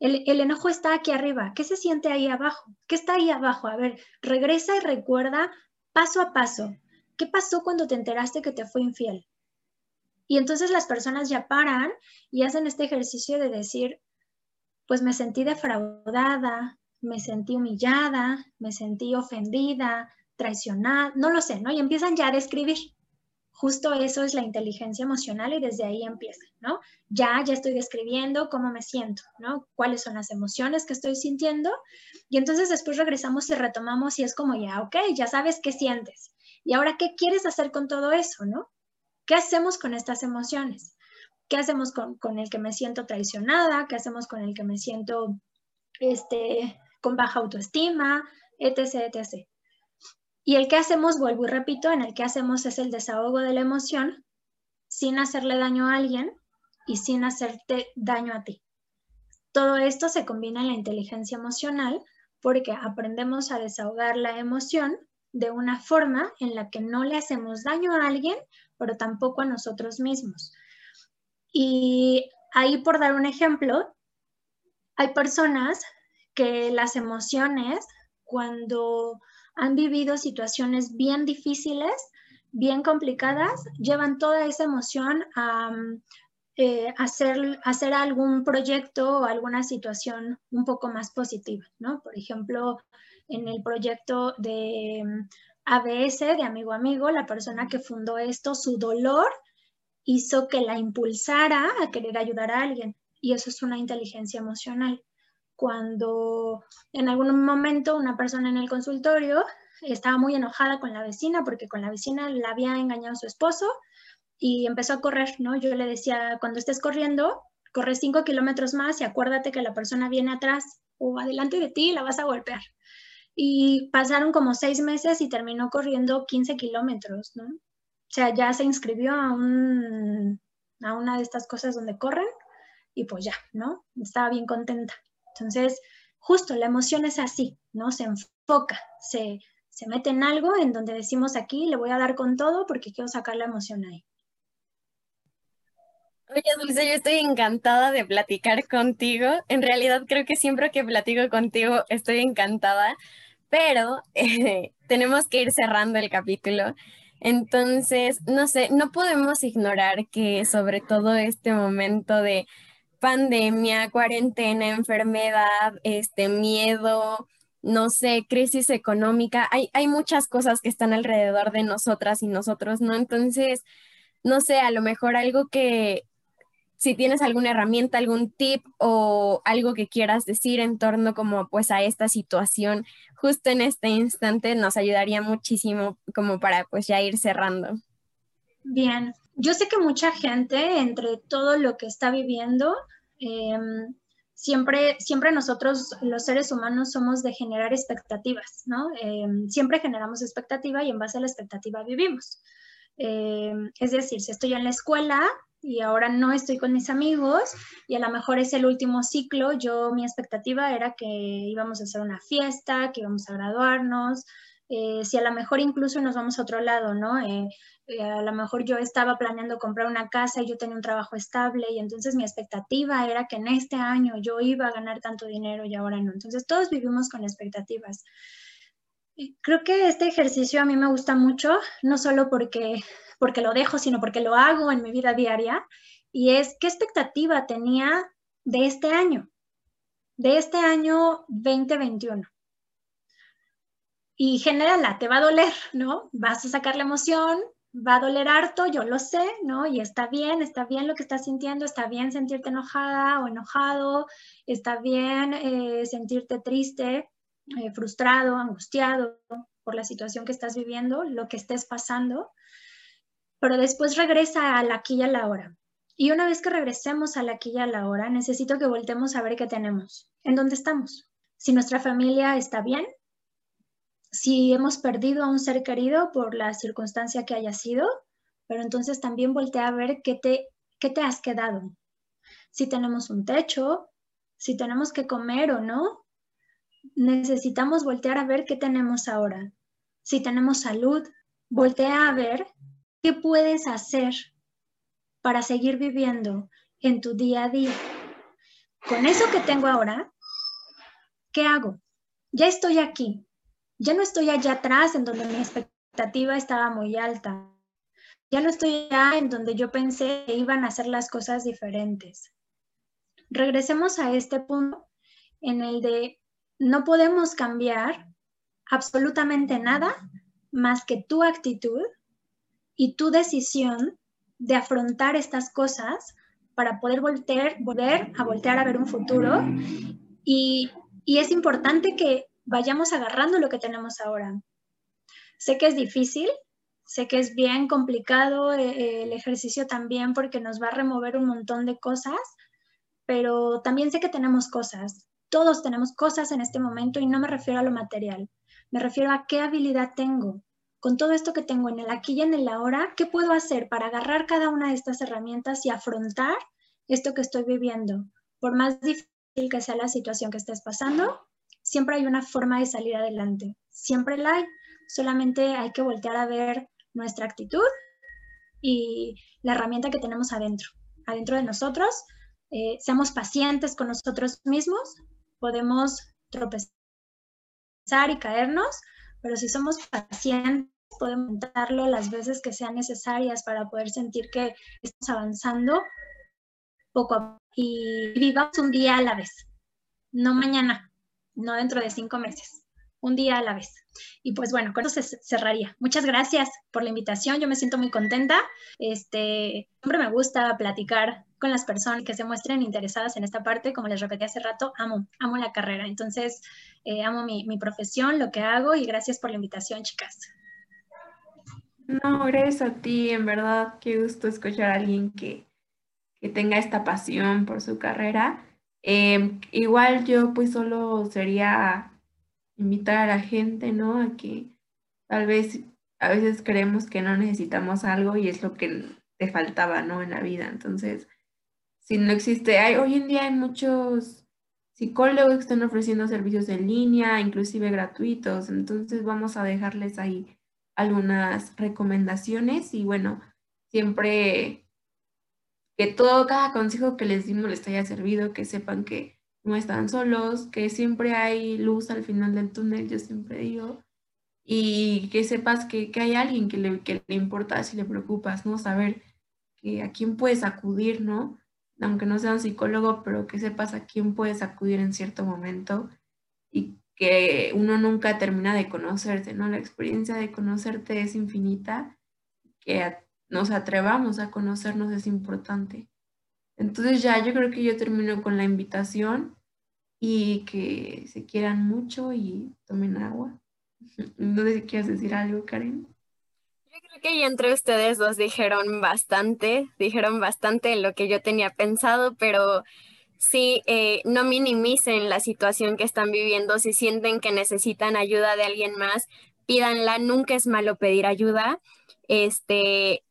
El, enojo está aquí arriba. ¿Qué se siente ahí abajo? ¿Qué está ahí abajo? A ver, regresa y recuerda paso a paso. ¿Qué pasó cuando te enteraste que te fue infiel? Y entonces las personas ya paran y hacen este ejercicio de decir, pues me sentí defraudada, me sentí humillada, me sentí ofendida, traicionada, no lo sé, ¿no? Y empiezan ya a describir justo eso es la inteligencia emocional y desde ahí empieza, ¿no? Ya, ya estoy describiendo cómo me siento, ¿no? Cuáles son las emociones que estoy sintiendo y entonces después regresamos y retomamos y es como ya, ok, ya sabes qué sientes. Y ahora, ¿qué quieres hacer con todo eso, ¿no? ¿Qué hacemos con estas emociones? ¿Qué hacemos con, con el que me siento traicionada? ¿Qué hacemos con el que me siento este, con baja autoestima? Etc, etc. Y el que hacemos, vuelvo y repito, en el que hacemos es el desahogo de la emoción sin hacerle daño a alguien y sin hacerte daño a ti. Todo esto se combina en la inteligencia emocional porque aprendemos a desahogar la emoción de una forma en la que no le hacemos daño a alguien, pero tampoco a nosotros mismos. Y ahí por dar un ejemplo, hay personas que las emociones, cuando han vivido situaciones bien difíciles, bien complicadas, llevan toda esa emoción a eh, hacer, hacer algún proyecto o alguna situación un poco más positiva, ¿no? Por ejemplo, en el proyecto de mm, ABS, de Amigo Amigo, la persona que fundó esto, su dolor hizo que la impulsara a querer ayudar a alguien. Y eso es una inteligencia emocional. Cuando en algún momento una persona en el consultorio estaba muy enojada con la vecina porque con la vecina la había engañado su esposo y empezó a correr, ¿no? Yo le decía, cuando estés corriendo, corre cinco kilómetros más y acuérdate que la persona viene atrás o adelante de ti y la vas a golpear. Y pasaron como seis meses y terminó corriendo 15 kilómetros, ¿no? O sea, ya se inscribió a, un, a una de estas cosas donde corren y pues ya, ¿no? Estaba bien contenta. Entonces, justo la emoción es así, ¿no? Se enfoca, se, se mete en algo en donde decimos aquí, le voy a dar con todo porque quiero sacar la emoción ahí. Oye, Dulce, yo estoy encantada de platicar contigo. En realidad creo que siempre que platico contigo estoy encantada, pero (laughs) eh, tenemos que ir cerrando el capítulo. Entonces, no sé, no podemos ignorar que sobre todo este momento de pandemia, cuarentena, enfermedad, este miedo, no sé, crisis económica, hay, hay muchas cosas que están alrededor de nosotras y nosotros, ¿no? Entonces, no sé, a lo mejor algo que si tienes alguna herramienta, algún tip o algo que quieras decir en torno como pues a esta situación justo en este instante nos ayudaría muchísimo como para pues ya ir cerrando. Bien, yo sé que mucha gente entre todo lo que está viviendo, em, siempre, siempre nosotros los seres humanos somos de generar expectativas, ¿no? Em, siempre generamos expectativa y en base a la expectativa vivimos. Em, es decir, si estoy en la escuela, y ahora no estoy con mis amigos y a lo mejor es el último ciclo, yo mi expectativa era que íbamos a hacer una fiesta, que íbamos a graduarnos, eh, si a lo mejor incluso nos vamos a otro lado, ¿no? Eh, a lo mejor yo estaba planeando comprar una casa y yo tenía un trabajo estable y entonces mi expectativa era que en este año yo iba a ganar tanto dinero y ahora no. Entonces todos vivimos con expectativas. Creo que este ejercicio a mí me gusta mucho, no solo porque porque lo dejo, sino porque lo hago en mi vida diaria. Y es, ¿qué expectativa tenía de este año? De este año 2021. Y genérala, te va a doler, ¿no? Vas a sacar la emoción, va a doler harto, yo lo sé, ¿no? Y está bien, está bien lo que estás sintiendo, está bien sentirte enojada o enojado, está bien eh, sentirte triste, eh, frustrado, angustiado por la situación que estás viviendo, lo que estés pasando pero después regresa a la aquí y a la hora. Y una vez que regresemos a la aquí y a la hora, necesito que voltemos a ver qué tenemos, en dónde estamos, si nuestra familia está bien, si hemos perdido a un ser querido por la circunstancia que haya sido, pero entonces también voltea a ver qué te, qué te has quedado, si tenemos un techo, si tenemos que comer o no, necesitamos voltear a ver qué tenemos ahora. Si tenemos salud, voltea a ver ¿Qué puedes hacer para seguir viviendo en tu día a día? Con eso que tengo ahora, ¿qué hago? Ya estoy aquí. Ya no estoy allá atrás en donde mi expectativa estaba muy alta. Ya no estoy allá en donde yo pensé que iban a hacer las cosas diferentes. Regresemos a este punto en el de no podemos cambiar absolutamente nada más que tu actitud y tu decisión de afrontar estas cosas para poder volver, a voltear a ver un futuro. Y es importante que vayamos agarrando lo que tenemos ahora. Sé que es difícil, sé que es bien complicado eh, eh, el ejercicio también porque nos va a remover un montón de cosas, pero también sé que tenemos cosas. Todos tenemos cosas en este momento y no me refiero a lo material, me refiero a qué habilidad tengo, con todo esto que tengo en el aquí y en el ahora, ¿qué puedo hacer para agarrar cada una de estas herramientas y afrontar esto que estoy viviendo? Por más difícil que sea la situación que estés pasando, siempre hay una forma de salir adelante. Siempre la hay. Solamente hay que voltear a ver nuestra actitud y la herramienta que tenemos adentro, adentro de nosotros. Eh, seamos pacientes con nosotros mismos. Podemos tropezar y caernos, pero si somos pacientes, podemos montarlo las veces que sean necesarias para poder sentir que estamos avanzando poco a poco y vivamos un día a la vez, no mañana, no dentro de cinco meses, un día a la vez. Y pues bueno, con eso se cerraría. Muchas gracias por la invitación, yo me siento muy contenta. Este, siempre me gusta platicar con las personas que se muestren interesadas en esta parte. Como les repetí hace rato, amo, amo la carrera. Entonces, eh, amo mi, mi profesión, lo que hago y gracias por la invitación, chicas. No, gracias a ti, en verdad, qué gusto escuchar a alguien que, que tenga esta pasión por su carrera. Em, igual yo pues solo sería invitar a la gente, ¿no? A que tal vez a veces creemos que no necesitamos algo y es lo que te faltaba, ¿no? En la vida. Entonces, si no existe, hay, hoy en día hay muchos psicólogos que están ofreciendo servicios en línea, inclusive gratuitos. Entonces, vamos a dejarles ahí algunas recomendaciones y bueno, siempre que todo, cada consejo que les dimos les haya servido, que sepan que no están solos, que siempre hay luz al final del túnel, yo siempre digo, y que sepas que, hay alguien que le, que le importa si le preocupas, ¿no? Saber que a quién puedes acudir, ¿no? Aunque no sea un psicólogo, pero que sepas a quién puedes acudir en cierto momento y que uno nunca termina de conocerte, ¿no? La experiencia de conocerte es infinita, que nos atrevamos a conocernos es importante. Entonces ya yo creo que yo termino con la invitación y que se quieran mucho y tomen agua. (laughs) No sé si quieres decir algo, Karen. Yo creo que ya entre ustedes dos dijeron bastante, dijeron bastante lo que yo tenía pensado, pero sí, eh, no minimicen la situación que están viviendo. Si sienten que necesitan ayuda de alguien más, pídanla. Nunca es malo pedir ayuda. Este,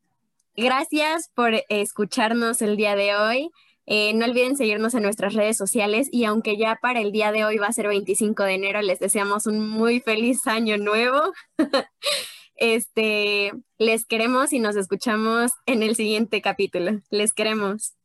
gracias por escucharnos el día de hoy. Eh, no olviden seguirnos en nuestras redes sociales y aunque ya para el día de hoy va a ser 25 de enero, les deseamos un muy feliz año nuevo. (laughs) este, les queremos y nos escuchamos en el siguiente capítulo. Les queremos.